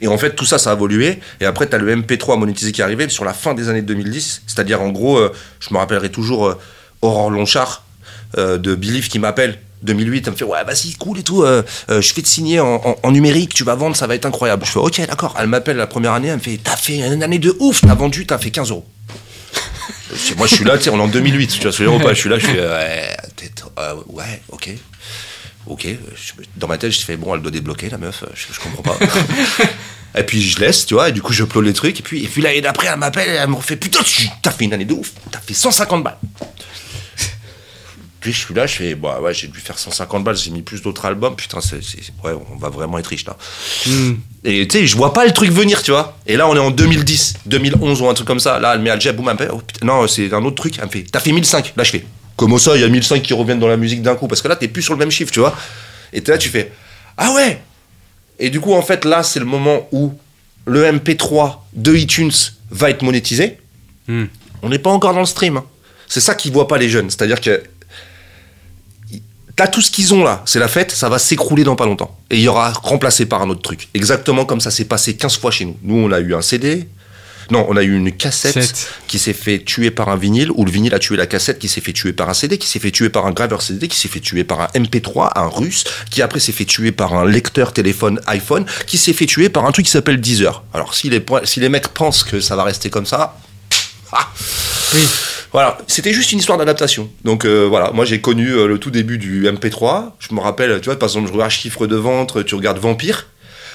Et en fait, tout ça, ça a évolué. Et après, tu as le MP3 monétisé qui est arrivé sur la fin des années 2010. C'est-à-dire, en gros, euh, je me rappellerai toujours euh, Aurore Lonchard euh, de Believe qui m'appelle. 2008, elle me fait ouais vas-y cool et tout, je vais te signer en, en- en numérique, tu vas vendre, ça va être incroyable. Je fais ok d'accord. Elle m'appelle la première année, elle me fait t'as fait une année de ouf, t'as vendu, t'as fait 15 euros. Moi je suis là, tu sais, on est en 2008, tu vois ce que je veux dire ou pas Je suis là, je fais ouais, peut-être, euh, ouais ok. Ok, dans ma tête, je fais bon, elle doit débloquer la meuf, je, je comprends pas. et puis je laisse, tu vois, et du coup je upload les trucs, et puis, et puis l'année d'après, elle m'appelle, et elle me refait putain, tu- t'as fait une année de ouf, t'as fait 150 balles. Puis je suis là, je fais, bah ouais, j'ai dû faire 150 balles, j'ai mis plus d'autres albums, putain, c'est, c'est- ouais, on va vraiment être riche là. Et tu sais, je vois pas le truc venir, tu vois. Et là, on est en 2010, 2011 ou un truc comme ça. Là, elle met Alger, boum, elle me fait, oh, putain, non, c'est un autre truc. Elle me fait, t'as fait 1005. Là, je fais, comment ça, il y a 1005 qui reviennent dans la musique d'un coup? Parce que là, t'es plus sur le même chiffre, tu vois. Et t'es là, tu fais, ah ouais Et du coup, en fait, là, c'est le moment où le MP3 de iTunes va être monétisé. Hmm. On n'est pas encore dans le stream. hein. C'est ça qu'ils voient pas les jeunes. C'est-à-dire que Tout ce qu'ils ont là, c'est la fête, ça va s'écrouler dans pas longtemps. Et il y aura remplacé par un autre truc. Exactement comme ça s'est passé 15 fois chez nous. Nous, on a eu un CD. Non, on a eu une cassette Sept. qui s'est fait tuer par un vinyle, ou le vinyle a tué la cassette, qui s'est fait tuer par un CD, qui s'est fait tuer par un graveur CD, qui s'est fait tuer par un MP3, un russe, qui après s'est fait tuer par un lecteur téléphone iPhone, qui s'est fait tuer par un truc qui s'appelle Deezer. Alors si les, si les mecs pensent que ça va rester comme ça, ah, Oui. voilà, c'était juste une histoire d'adaptation. Donc euh, voilà, moi j'ai connu euh, le tout début du MP3. Je me rappelle, tu vois, par exemple, je regarde chiffre de vente, tu regardes Vampire,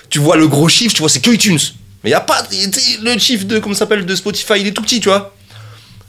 tu vois le gros chiffre, tu vois, c'est que iTunes. Mais il y a pas le chiffre de comment s'appelle de Spotify, il est tout petit, tu vois.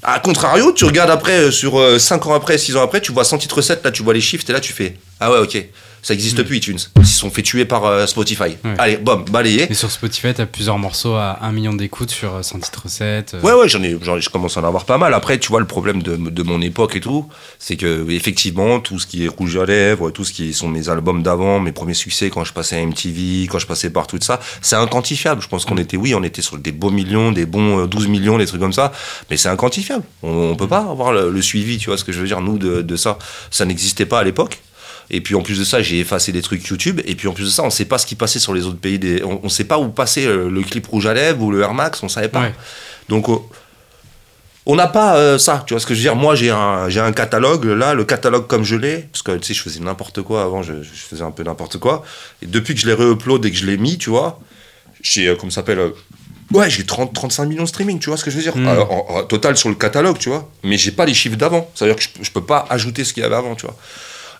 A contrario, tu regardes après euh, sur 5 ans après, 6 ans après, tu vois 100 titres 7, là tu vois les chiffres et là tu fais ah ouais, OK. Ça existe plus iTunes. Ils se sont fait tuer par euh, Spotify. Ouais. Allez, bam, balayé. Et sur Spotify, t'as plusieurs morceaux à 1 million d'écoutes sur euh, 100 titres 7. euh. Ouais, ouais, j'en ai, ai- je commence à en avoir pas mal. Après, tu vois, le problème de, de mon époque et tout, c'est que, effectivement, tout ce qui est rouge à lèvres, tout ce qui sont mes albums d'avant, mes premiers succès quand je passais à MTV, quand je passais par tout ça, c'est inquantifiable. Je pense qu'on était, oui, on était sur des beaux millions, des bons euh, 12 millions, des trucs comme ça, mais c'est inquantifiable. On, on peut pas avoir le, le suivi, tu vois ce que je veux dire, nous, de, de ça. Ça n'existait pas à l'époque. Et puis en plus de ça, j'ai effacé des trucs YouTube. Et puis en plus de ça, on sait pas ce qui passait sur les autres pays. Des... On, on sait pas où passait euh, le clip rouge à lèvres ou le Air Max, on savait pas. Ouais. Donc, euh, on n'a pas euh, ça, tu vois ce que je veux dire. Moi, j'ai un, j'ai un catalogue, là, le catalogue comme je l'ai, parce que tu sais, je faisais n'importe quoi avant, je, je faisais un peu n'importe quoi. Et depuis que je l'ai re-upload et que je l'ai mis, tu vois, j'ai, euh, comment ça s'appelle euh, Ouais, j'ai 30, 35 millions de streaming, tu vois ce que je veux dire. Mm. En, en total sur le catalogue, tu vois. Mais j'ai pas les chiffres d'avant. C'est-à-dire que je, je peux pas ajouter ce qu'il y avait avant, tu vois.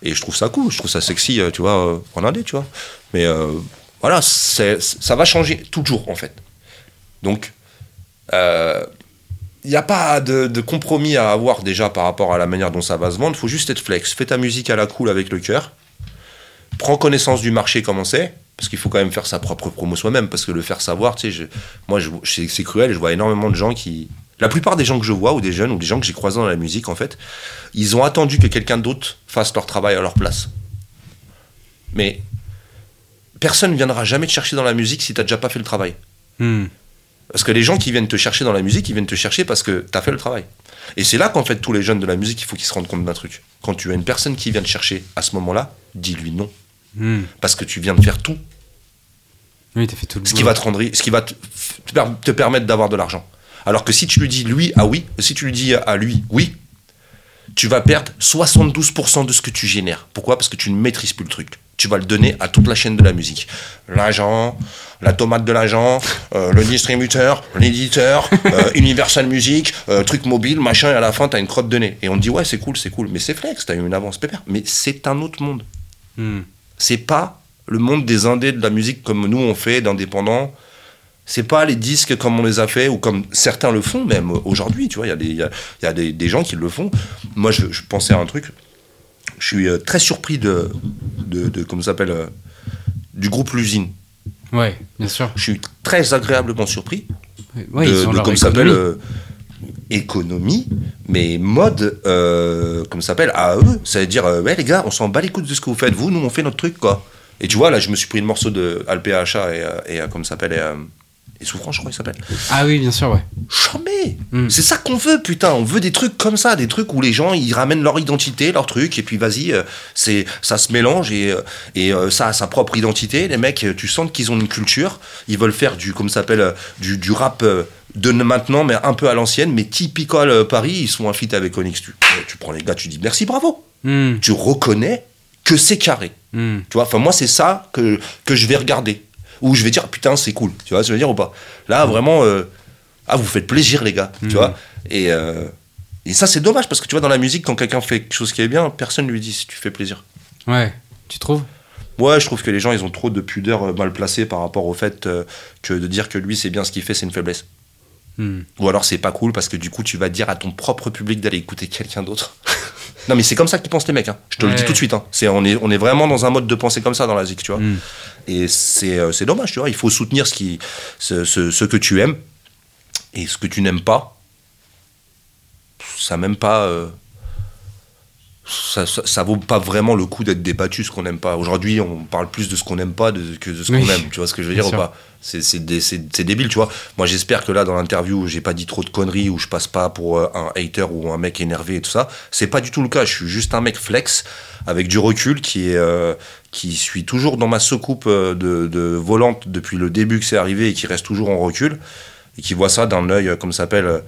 Et je trouve ça cool, je trouve ça sexy, euh, tu vois, euh, en indé, tu vois. Mais euh, voilà, ça va changer toujours, en fait. Donc, il n'y a pas de, compromis à avoir déjà par rapport à la manière dont ça va se vendre. Il faut juste être flex. Fais ta musique à la cool avec le cœur. Prends connaissance du marché comment c'est. Parce qu'il faut quand même faire sa propre promo soi-même. Parce que le faire savoir, tu sais, moi, c'est cruel. Je vois énormément de gens qui. La plupart des gens que je vois, ou des jeunes, ou des gens que j'ai croisés dans la musique, en fait, ils ont attendu que quelqu'un d'autre fasse leur travail à leur place. Mais personne ne viendra jamais te chercher dans la musique si tu n'as déjà pas fait le travail. Hmm. Parce que les gens qui viennent te chercher dans la musique, ils viennent te chercher parce que tu as fait le travail. Et c'est là qu'en fait, tous les jeunes de la musique, il faut qu'ils se rendent compte d'un truc. Quand tu as une personne qui vient te chercher à ce moment-là, dis-lui non. Hmm. Parce que tu viens de faire tout Oui, t'as fait tout le ce qui va te, rendre, ce qui va te permettre d'avoir de l'argent. Alors que si tu lui dis lui à oui, si tu lui dis à lui oui, tu vas perdre 72% de ce que tu génères. Pourquoi? Parce que tu ne maîtrises plus le truc. Tu vas le donner à toute la chaîne de la musique. L'agent, la tomate de l'agent, euh, le distributeur, l'éditeur, euh, Universal Music, euh, truc mobile, machin, et à la fin, tu as une crotte de nez. Et on te dit, ouais, c'est cool, c'est cool, mais c'est flex, tu as eu une avance pépère. Mais c'est un autre monde Hmm. c'est pas le monde des indés de la musique comme nous on fait, d'indépendants. C'est pas les disques comme on les a fait ou comme certains le font même aujourd'hui. Tu vois, il y a, des, il y a- y a des, des gens qui le font. Moi, je, je pensais à un truc. je suis euh, très surpris de, de, de comment ça s'appelle, euh, du groupe L'usine. Ouais, bien sûr. Je suis très agréablement surpris Ouais, de, ils ont de leur s'appelle, économie. euh, économie, mais mode, euh, comme ça s'appelle, à eux. Ça veut dire, ouais les gars, on s'en bat les de ce que vous faites, vous, nous on fait notre truc quoi. Et tu vois, là je me suis pris le morceau de Alpha et, et comment ça s'appelle, et, et Souffrance, je crois qu'il s'appelle. Ah oui, bien sûr, ouais. Chambé Mm. C'est ça qu'on veut, putain. On veut des trucs comme ça, des trucs où les gens ils ramènent leur identité, leur truc, et puis vas-y, euh, c'est ça se mélange et, euh, et euh, ça a sa propre identité. Les mecs, tu sens qu'ils ont une culture. Ils veulent faire du, comme ça s'appelle, du, du rap de maintenant, mais un peu à l'ancienne, mais typical Paris. Ils sont un feat avec Onyx. Tu, tu prends les gars, tu dis merci, bravo. Hmm, Tu reconnais que c'est carré. hmm. Tu vois, enfin moi c'est ça que, que je vais regarder. Ou je vais dire putain c'est cool. Tu vois ce que je veux dire ou pas? Là vraiment, euh, ah vous faites plaisir les gars. Tu vois et, euh, et ça c'est dommage parce que tu vois dans la musique quand quelqu'un fait quelque chose qui est bien, personne lui dit si tu fais plaisir. Ouais, tu trouves? Ouais, je trouve que les gens ils ont trop de pudeur euh, mal placée par rapport au fait que de dire que lui c'est bien ce qu'il fait c'est une faiblesse. Hmm. Ou alors c'est pas cool parce que du coup tu vas dire à ton propre public d'aller écouter quelqu'un d'autre. non mais c'est comme ça qu'ils pensent les mecs. hein. Je te le dis tout de suite. hein. C'est on est on est vraiment dans un mode de pensée comme ça dans la zik, tu vois. Hmm. Et c'est euh, c'est dommage, tu vois. Il faut soutenir ce qui ce, ce, ce que tu aimes et ce que tu n'aimes pas. Ça même pas. euh, ça, ça, ça vaut pas vraiment le coup d'être débattu ce qu'on n'aime pas. Aujourd'hui, on parle plus de ce qu'on n'aime pas de- que de ce qu'on aime. Tu vois ce que je veux Bien dire ou sûr. pas? C'est c'est dé- c'est- c'est débile, tu vois. Moi, j'espère que là, dans l'interview, j'ai pas dit trop de conneries ou je passe pas pour euh, un hater ou un mec énervé et tout ça. C'est pas du tout le cas. Je suis juste un mec flex avec du recul qui est euh, qui suit toujours dans ma soucoupe euh, de, de volante depuis le début que c'est arrivé et qui reste toujours en recul et qui voit ça d'un œil, euh, comme ça s'appelle, euh,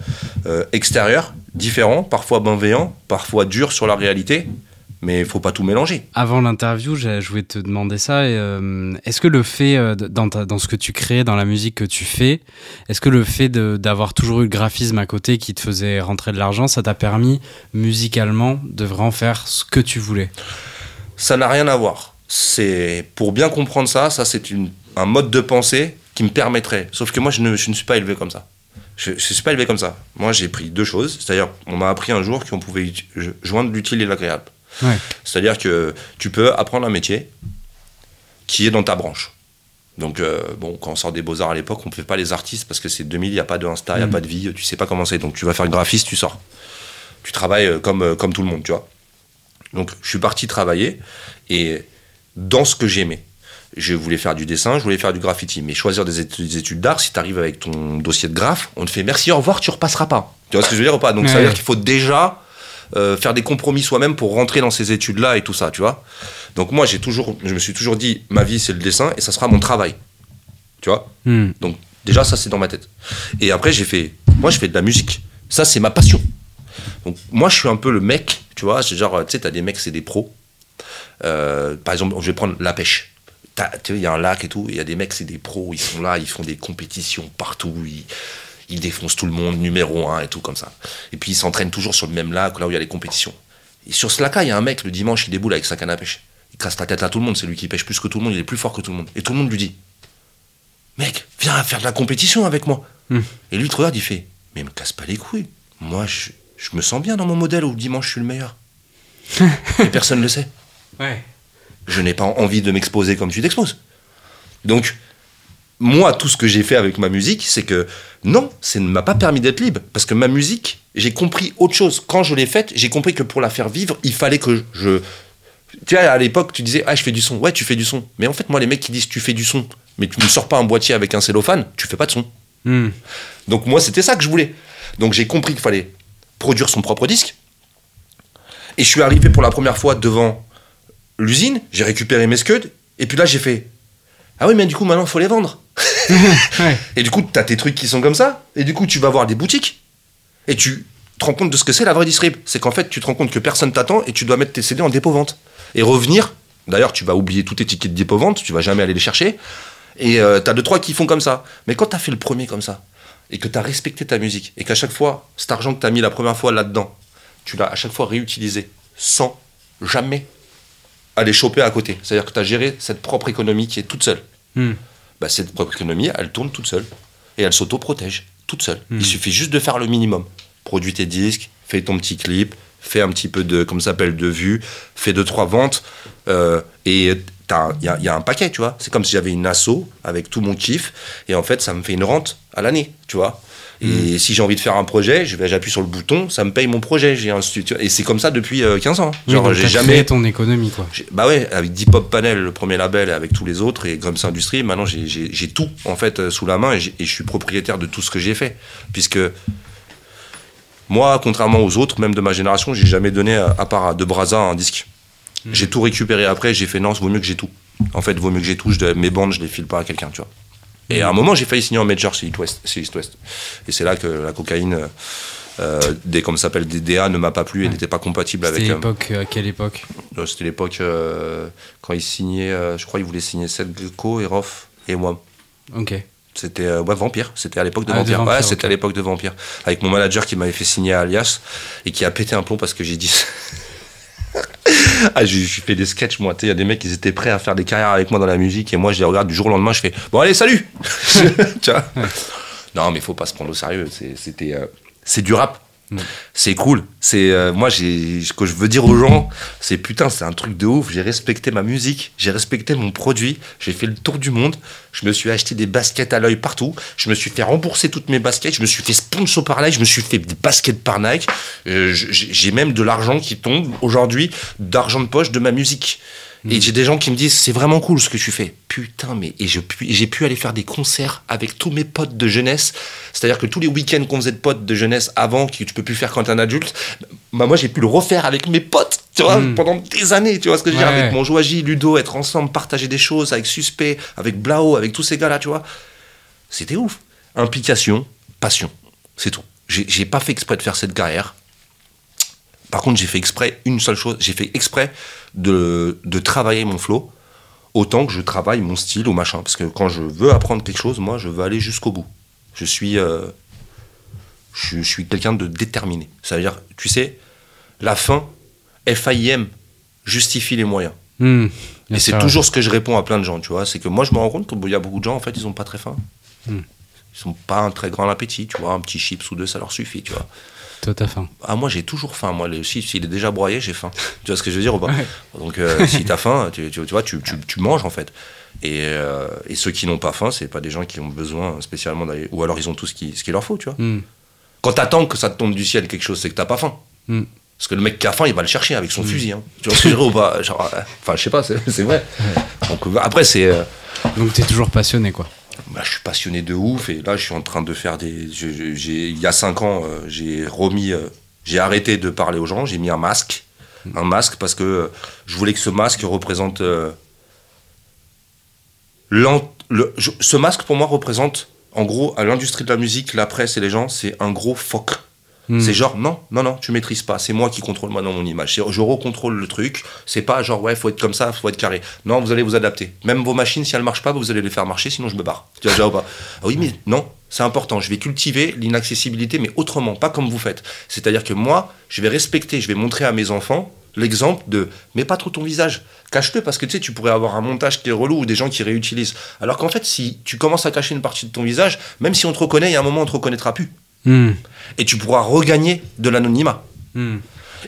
euh, extérieur, différent, parfois bienveillant, parfois dur sur la réalité, mais il faut pas tout mélanger. Avant l'interview, je voulais te demander ça. euh, est-ce que le fait, euh, dans, ta- dans ce que tu crées, dans la musique que tu fais, est-ce que le fait d'avoir toujours eu le graphisme à côté qui te faisait rentrer de l'argent, ça t'a permis musicalement de vraiment faire ce que tu voulais? Ça n'a rien à voir. C'est pour bien comprendre ça, ça c'est un mode de pensée qui me permettrait. Sauf que moi, je ne, je ne suis pas élevé comme ça. Je ne suis pas élevé comme ça. Moi, j'ai pris deux choses. C'est-à-dire, on m'a appris un jour qu'on pouvait joindre l'utile et l'agréable. Ouais. C'est-à-dire que tu peux apprendre un métier qui est dans ta branche. Donc, euh, bon, quand on sort des beaux-arts à l'époque, on ne fait pas les artistes parce que c'est 2000, il n'y a pas de Insta, il n'y a Mhm. pas de vie, tu sais pas comment c'est. Donc, tu vas faire graphiste, tu sors. Tu travailles euh, comme, euh, comme tout le monde, tu vois. Donc, je suis parti travailler et dans ce que j'aimais. Je voulais faire du dessin, je voulais faire du graffiti. Mais choisir des études, des études d'art, si tu arrives avec ton dossier de graphe, on te fait merci, au revoir, tu repasseras pas. Tu vois ce que je veux dire ou pas? Donc, ça veut dire qu'il faut déjà euh, faire des compromis soi-même pour rentrer dans ces études-là et tout ça, tu vois? Donc moi, j'ai toujours, je me suis toujours dit, ma vie, c'est le dessin et ça sera mon travail. Tu vois? Hmm. Donc déjà, ça, c'est dans ma tête. Et après, j'ai fait, moi, je fais de la musique. Ça, c'est ma passion. Donc moi, je suis un peu le mec, tu vois, c'est genre, tu sais, t'as des mecs, c'est des pros. Euh, par exemple, je vais prendre la pêche. Tu vois, il y a un lac et tout, il y a des mecs, c'est des pros, ils sont là, ils font des compétitions partout, ils, ils défoncent tout le monde, numéro un et tout comme ça. Et puis ils s'entraînent toujours sur le même lac, là où il y a les compétitions. Et sur ce lac-là, il y a un mec, le dimanche, il déboule avec sa canne à pêche. Il casse la tête à tout le monde, c'est lui qui pêche plus que tout le monde, il est plus fort que tout le monde. Et tout le monde lui dit Mec, viens faire de la compétition avec moi. Hmm. Et lui, il te regarde, il fait Mais me casse pas les couilles. Moi, je, je me sens bien dans mon modèle où le dimanche, je suis le meilleur. Et personne ne le sait. Ouais. Je n'ai pas envie de m'exposer comme tu t'exposes. Donc, moi, tout ce que j'ai fait avec ma musique, c'est que non, ça ne m'a pas permis d'être libre. Parce que ma musique, j'ai compris autre chose. Quand je l'ai faite, j'ai compris que pour la faire vivre, il fallait que je. Tu vois, à l'époque, tu disais, ah, je fais du son. Ouais, tu fais du son. Mais en fait, moi, les mecs qui disent, tu fais du son, mais tu ne sors pas un boîtier avec un cellophane, tu fais pas de son. Hmm. Donc moi, c'était ça que je voulais. Donc j'ai compris qu'il fallait produire son propre disque. Et je suis arrivé pour la première fois devant l'usine, j'ai récupéré mes scuds, et puis là j'ai fait Ah oui, mais du coup maintenant il faut les vendre. Ouais. Et du coup, tu as tes trucs qui sont comme ça, et du coup tu vas voir des boutiques, et tu te rends compte de ce que c'est la vraie distrib. C'est qu'en fait, tu te rends compte que personne t'attend, et tu dois mettre tes CD en dépôt-vente. Et revenir, d'ailleurs tu vas oublier tous tes tickets de dépôt-vente, tu vas jamais aller les chercher, et tu t'as deux, trois qui font comme ça. Mais quand t'as fait le premier comme ça, et que t'as respecté ta musique, et qu'à chaque fois, cet argent que t'as mis la première fois là-dedans, tu l'as à chaque fois réutilisé, sans jamais aller choper à côté. C'est-à-dire que t'as géré cette propre économie qui est toute seule. Hmm. Bah, cette propre économie, elle tourne toute seule. Et elle s'auto-protège, toute seule. Mhm. Il suffit juste de faire le minimum. Produis tes disques, fais ton petit clip, fais un petit peu de, comme ça s'appelle, de vues, fais deux, trois ventes, euh, et il y a, y a un paquet, tu vois. C'est comme si j'avais une asso avec tout mon kiff, et en fait, ça me fait une rente à l'année, tu vois. Et si j'ai envie de faire un projet, je vais j'appuie sur le bouton, ça me paye mon projet. J'ai un studio et c'est comme ça depuis euh, 15 ans. Oui, Genre donc j'ai jamais créé ton économie, quoi. Bah ouais, avec Deep Pop Panel, le premier label, et avec tous les autres, et Grumps Industries, maintenant j'ai- tout en fait euh, sous la main et, je suis propriétaire de tout ce que j'ai fait. Puisque moi, contrairement aux autres, même de ma génération, j'ai jamais donné, à, à part De Braza, un disque. J'ai tout récupéré après, j'ai fait non, vaut mieux que j'ai tout. En fait, vaut mieux que j'ai tout, je, mes bandes, je les file pas à quelqu'un, tu vois. Et à un moment, j'ai failli signer en major chez East West. Chez East West. Et c'est là que la cocaïne, euh, des, comme ça s'appelle, des DA, ne m'a pas plu et Ouais. n'était pas compatible avec. C'était euh, l'époque, euh, à quelle époque euh, C'était l'époque quand il signait, je crois qu'il voulait signer Seth Gecko et Roth et moi. Ok. C'était ouais, Vampire, c'était à l'époque de Ah, de Vampire. Ouais, c'était à l'époque de Vampire. Avec mon manager qui m'avait fait signer à Alias et qui a pété un plomb parce que j'ai dit. ah, j'ai fait des sketchs, moi. Tu sais, Il y a des mecs qui étaient prêts à faire des carrières avec moi dans la musique et moi, je les regarde du jour au lendemain, je fais Bon, allez, salut Tu vois? Non, mais faut pas se prendre au sérieux. C'était. euh, c'est du rap. C'est cool. C'est euh, moi ce que je veux dire aux gens, c'est putain, c'est un truc de ouf. J'ai respecté ma musique, j'ai respecté mon produit, j'ai fait le tour du monde. Je me suis acheté des baskets à l'œil partout. Je me suis fait rembourser toutes mes baskets. Je me suis fait sponsor par Nike. Je me suis fait des baskets par Nike. Euh, j'ai même de l'argent qui tombe aujourd'hui, d'argent de poche de ma musique. Et j'ai des gens qui me disent c'est vraiment cool ce que tu fais. Putain, mais et pu- j'ai pu aller faire des concerts avec tous mes potes de jeunesse. C'est-à-dire que tous les week-ends qu'on faisait de potes de jeunesse avant, que tu peux plus faire quand t'es un adulte, bah moi j'ai pu le refaire avec mes potes, tu vois, Mm. pendant des années, tu vois ce que je veux dire, avec mon Joaji, Ludo, être ensemble, partager des choses avec Suspect, avec Blao, avec tous ces gars-là, tu vois. C'était ouf. Implication, passion, c'est tout. J'ai j'ai pas fait exprès de faire cette carrière. Par contre, j'ai fait exprès une seule chose, j'ai fait exprès de, de travailler mon flow autant que je travaille mon style ou machin. Parce que quand je veux apprendre quelque chose, moi, je veux aller jusqu'au bout. Je suis, euh, je, je suis quelqu'un de déterminé. Ça veut dire, tu sais, la fin, FAIM, justifie les moyens. Hmm, Et c'est toujours ce que je réponds à plein de gens, tu vois. C'est que moi, je me rends compte qu'il y a beaucoup de gens, en fait, ils ont pas très faim. Hmm. Ils sont pas un très grand appétit, tu vois. Un petit chips ou deux, ça leur suffit, tu vois. Toi, t'as faim. Ah, moi, j'ai toujours faim. Moi, le s'il est déjà broyé, j'ai faim. Tu vois ce que je veux dire ou pas Donc, euh, si t'as faim, tu, tu- tu vois, tu, tu- manges, en fait. Et, euh, et ceux qui n'ont pas faim, c'est pas des gens qui ont besoin spécialement d'aller. Ou alors, ils ont tout ce qu'il ce qu'il leur faut, tu vois. Hmm, Quand t'attends que ça te tombe du ciel quelque chose, c'est que t'as pas faim. hmm. Parce que le mec qui a faim, il va le chercher avec son fusil. hein. Tu vois ce que je veux dire ou pas? Euh, Enfin, je sais pas, c'est c'est vrai. Donc, après, c'est. euh, Donc, t'es toujours passionné, quoi. Bah, je suis passionné de ouf et là je suis en train de faire des. il y a cinq ans, euh, j'ai remis, euh, j'ai arrêté de parler aux gens, j'ai mis un masque, un masque parce que euh, je voulais que ce masque représente. ce masque pour moi représente, en gros, à l'industrie de la musique, la presse et les gens, c'est un gros phoque. Hmm. C'est genre, non, non, non, tu maîtrises pas. C'est moi qui contrôle maintenant mon image. Je recontrôle le truc. C'est pas genre, ouais, faut être comme ça, faut être carré. Non, vous allez vous adapter. Même vos machines, si elles marchent pas, vous allez les faire marcher, sinon je me barre. Tu vois déjà ou pas? Ah Oui, mais non, c'est important. Je vais cultiver l'inaccessibilité, mais autrement, pas comme vous faites. C'est-à-dire que moi, je vais respecter, je vais montrer à mes enfants l'exemple de, mais pas trop ton visage. Cache-le parce que tu sais, tu pourrais avoir un montage qui est relou ou des gens qui réutilisent. Alors qu'en fait, si tu commences à cacher une partie de ton visage, même si on te reconnaît, il y a un moment, on te reconnaîtra plus. Hmm, Et tu pourras regagner de l'anonymat. hmm.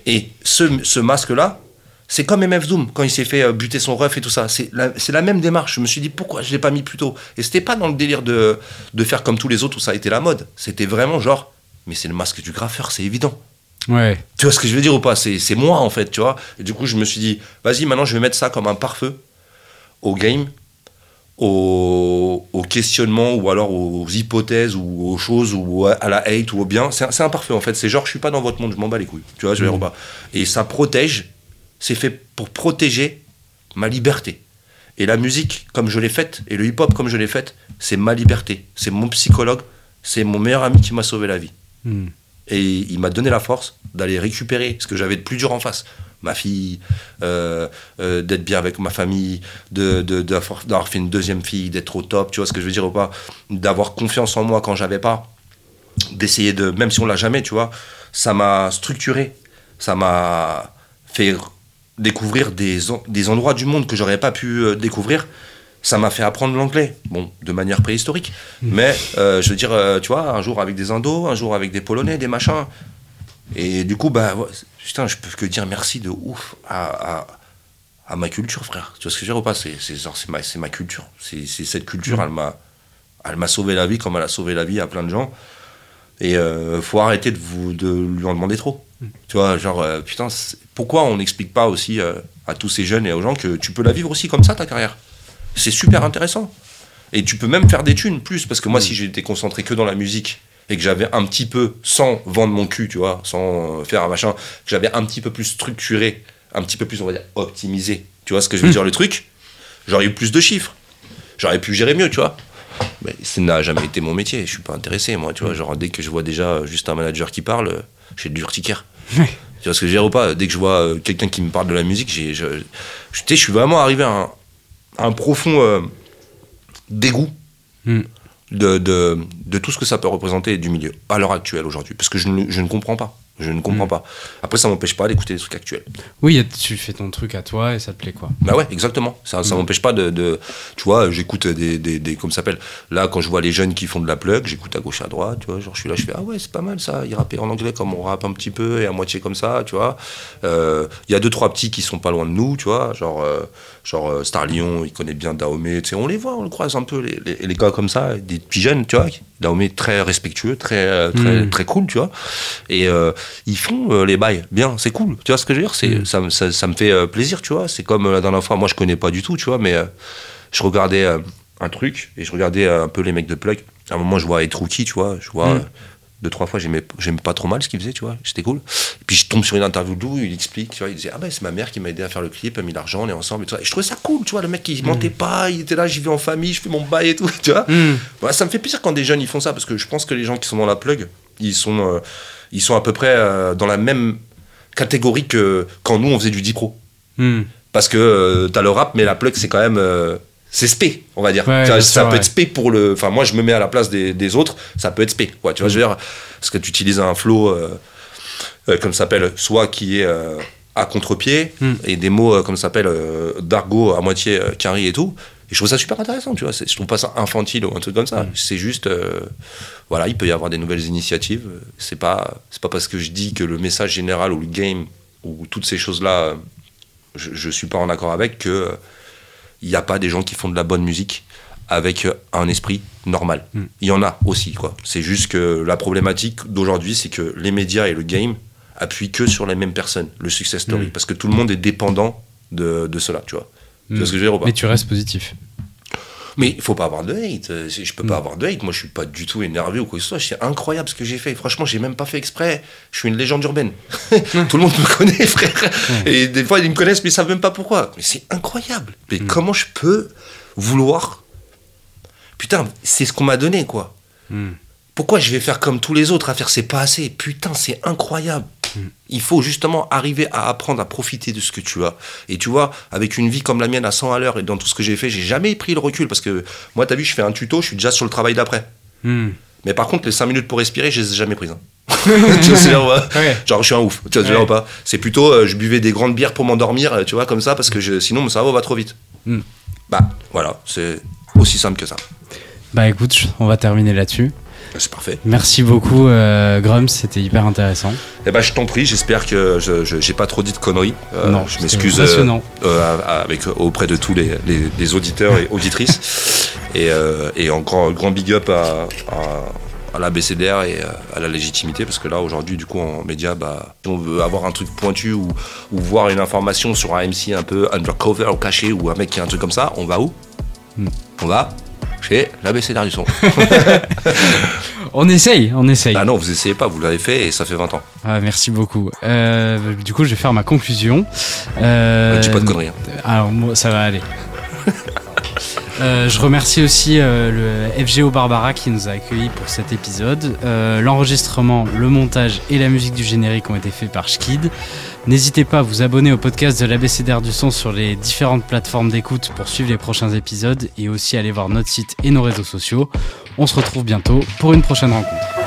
Et ce, ce masque-là, c'est comme MF Doom quand il s'est fait euh, buter son ref et tout ça. C'est la, la même démarche. Je me suis dit pourquoi je l'ai pas mis plus tôt? Et c'était pas dans le délire de, de faire comme tous les autres où ça a été la mode. C'était vraiment genre, mais c'est le masque du graffeur, c'est évident. Ouais. Tu vois ce que je veux dire ou pas? C'est c'est moi en fait, tu vois. Et du coup, je me suis dit, vas-y, maintenant je vais mettre ça comme un pare-feu au game, au, au questionnement ou alors aux hypothèses ou aux choses ou à la hate ou au bien. C'est pare-feu en fait. C'est genre, je suis pas dans votre monde, je m'en bats les couilles. Tu vois, je dire ou pas Et ça protège, c'est fait pour protéger ma liberté. Et la musique, comme je l'ai faite, et le hip-hop, comme je l'ai faite, c'est ma liberté. C'est mon psychologue, c'est mon meilleur ami qui m'a sauvé la vie. Hmm. Et il m'a donné la force d'aller récupérer ce que j'avais de plus dur en face. Ma fille, euh, euh, d'être bien avec ma famille, de, de- d'avoir, d'avoir fait une deuxième fille, d'être au top, tu vois ce que je veux dire ou pas D'avoir confiance en moi quand j'avais pas. D'essayer de, même si on l'a jamais, tu vois, ça m'a structuré. Ça m'a fait découvrir des, des endroits du monde que j'aurais pas pu euh, découvrir. Ça m'a fait apprendre l'anglais, bon, de manière préhistorique. Mais, euh, je veux dire, tu vois, un jour avec des Indos, un jour avec des Polonais, des machins. Et du coup, bah, putain, je peux que dire merci de ouf à, à, à ma culture, frère. Tu vois ce que je veux dire ou pas? C'est c'est genre, c'est ma, culture. C'est cette culture, elle m'a elle m'a sauvé la vie comme elle a sauvé la vie à plein de gens. Et euh, faut arrêter de, vous, de lui en demander trop. Tu vois, genre, euh, putain, pourquoi on n'explique pas aussi euh, à tous ces jeunes et aux gens que tu peux la vivre aussi comme ça, ta carrière? C'est super intéressant. Et tu peux même faire des thunes plus, parce que moi, si j'étais concentré que dans la musique et que j'avais un petit peu, sans vendre mon cul, tu vois, sans euh, faire un machin, que j'avais un petit peu plus structuré, un petit peu plus, on va dire, optimisé, tu vois ce que je veux dire, le truc, j'aurais eu plus de chiffres. J'aurais pu gérer mieux, tu vois. Mais ça n'a jamais été mon métier, je suis pas intéressé, moi, tu vois. Genre, dès que je vois déjà euh, juste un manager qui parle, j'ai de l'urticaire. Tu vois ce que je veux dire ou pas? Dès que je vois euh, quelqu'un qui me parle de la musique, j'ai, je, je, je suis vraiment arrivé à un, à un profond euh, dégoût Hmm. De, de, de tout ce que ça peut représenter du milieu à l'heure actuelle aujourd'hui. Parce que je ne, je ne comprends pas. Je ne comprends Hmm. pas. Après, ça m'empêche pas d'écouter des trucs actuels. Oui, tu fais ton truc à toi et ça te plaît quoi. Bah ouais, exactement. Ça, ça Mm. m'empêche pas de, de- Tu vois, j'écoute des, des, des. Comme ça s'appelle Là, quand je vois les jeunes qui font de la plug, j'écoute à gauche, à droite, tu vois. Genre, je suis là, je fais Ah ouais, c'est pas mal ça. Ils rappaient en anglais comme on rappe un petit peu et à moitié comme ça, tu vois. Euh, Il y a deux, trois petits qui sont pas loin de nous, tu vois. Genre, euh, genre euh, Star Lyon, il connaît bien Dahomey, tu sais. On les voit, on le croise un peu, les, les, les gars comme ça, des petits jeunes, tu vois. Dahomey très respectueux, très, euh, très, Mm. très cool, tu vois. Et euh, ils font euh, les bails bien, c'est cool. Tu vois ce que je veux dire? C'est, Mm. ça, me- ça, ça me fait plaisir, tu vois. C'est comme la dernière fois, moi je connais pas du tout, tu vois, mais euh, je regardais un truc et je regardais un peu les mecs de Plug. À un moment, je vois être rookie, tu vois. Je vois Mm. Deux, trois fois, j'aimais, j'aimais pas trop mal ce qu'il faisait, tu vois. C'était cool. Et puis je tombe sur une interview d'où il explique, tu vois. Il disait Ah ben c'est ma mère qui m'a aidé à faire le clip, elle a mis l'argent, on est ensemble et tout ça. Et je trouvais ça cool, tu vois. Le mec, il mentait pas, il était là, j'y vais en famille, je fais mon bail et tout, tu vois. Hmm. Ouais, ça me fait plaisir quand des jeunes ils font ça parce que je pense que les gens qui sont dans la plug, ils sont, euh, ils sont à peu près euh, dans la même catégorie que quand nous on faisait du 10 pro. Hmm. Parce que euh, t'as le rap, mais la plug c'est quand même. C'est spé, on va dire. Ouais, ça bien ça sûr, peut ouais. être spé pour le. Enfin, moi je me mets à la place des, des autres, ça peut être spé, quoi. Tu vois, je veux dire, parce que tu utilises un flow, euh, euh, comme ça s'appelle, soit qui est euh, à contre-pied, Mm. et des mots, comme ça s'appelle, d'argot à moitié carré et tout. Et je trouve ça super intéressant, tu vois. C'est- Je trouve pas ça infantile ou un truc comme ça. C'est juste, voilà, il peut y avoir des nouvelles initiatives. C'est pas, c'est pas parce que je dis que le message général ou le game ou toutes ces choses-là, je, je suis pas en accord avec que il n'y a pas des gens qui font de la bonne musique avec euh, un esprit normal. Mm. Il y en a aussi, quoi. C'est juste que la problématique d'aujourd'hui, c'est que les médias et le game appuient que sur les mêmes personnes, le success story, Mm. parce que tout le monde est dépendant de, de cela, tu vois. Tu vois ce que je veux dire ou pas? Mais tu restes positif. Mais il faut pas avoir de hate. Euh, Je peux pas Mm. avoir de hate. Moi, je suis pas du tout énervé ou quoi que ce soit. C'est incroyable ce que j'ai fait. Franchement, j'ai même pas fait exprès. Je suis une légende urbaine. tout le monde me connaît, frère. Et des fois, ils me connaissent, mais ils savent même pas pourquoi. Mais c'est incroyable. Mais Mm. comment je peux vouloir? Putain, c'est ce qu'on m'a donné, quoi. Pourquoi je vais faire comme tous les autres à faire c'est pas assez? Putain, c'est incroyable. Il faut justement arriver à apprendre à profiter de ce que tu as. Et tu vois, avec une vie comme la mienne à 100 à l'heure et dans tout ce que j'ai fait, j'ai jamais pris le recul parce que moi, t'as vu, je fais un tuto, je suis déjà sur le travail d'après. Hmm. Mais par contre, les 5 minutes pour respirer, je les ai jamais prises. hein. tu veux dire, ouais. Genre, je suis un ouf. Tu vois Ouais. ou pas C'est plutôt, euh, je buvais des grandes bières pour m'endormir, euh, tu vois, comme ça, parce que je- sinon mon cerveau va trop vite. Mm. Bah, voilà, c'est aussi simple que ça. Bah écoute, on va terminer là-dessus. C'est parfait. Merci beaucoup, euh, Grums, c'était hyper intéressant. Eh ben, je t'en prie, j'espère que je j'ai pas trop dit de conneries. Euh, non, je m'excuse euh, euh, avec, auprès de tous les, les- les auditeurs et auditrices. et, euh, et encore un grand big up à, à, à la BCDR et à la légitimité, parce que là, aujourd'hui, du coup, en média, bah, si on veut avoir un truc pointu ou, ou voir une information sur un MC un peu undercover ou caché ou un mec qui a un truc comme ça, on va où? Hmm. On va chez la BCDR du son. On essaye, on essaye. ah non, vous essayez pas, vous l'avez fait et ça fait 20 ans. Ah, merci beaucoup. Euh, du coup, je vais faire ma conclusion. Euh, Dis pas de conneries. hein. Alors, moi, ça va aller. Euh, je remercie aussi euh, le FGO Barbara qui nous a accueillis pour cet épisode. Euh, L'enregistrement, le montage et la musique du générique ont été faits par Schkid. N'hésitez pas à vous abonner au podcast de l'ABCDR du son sur les différentes plateformes d'écoute pour suivre les prochains épisodes et aussi aller voir notre site et nos réseaux sociaux. On se retrouve bientôt pour une prochaine rencontre.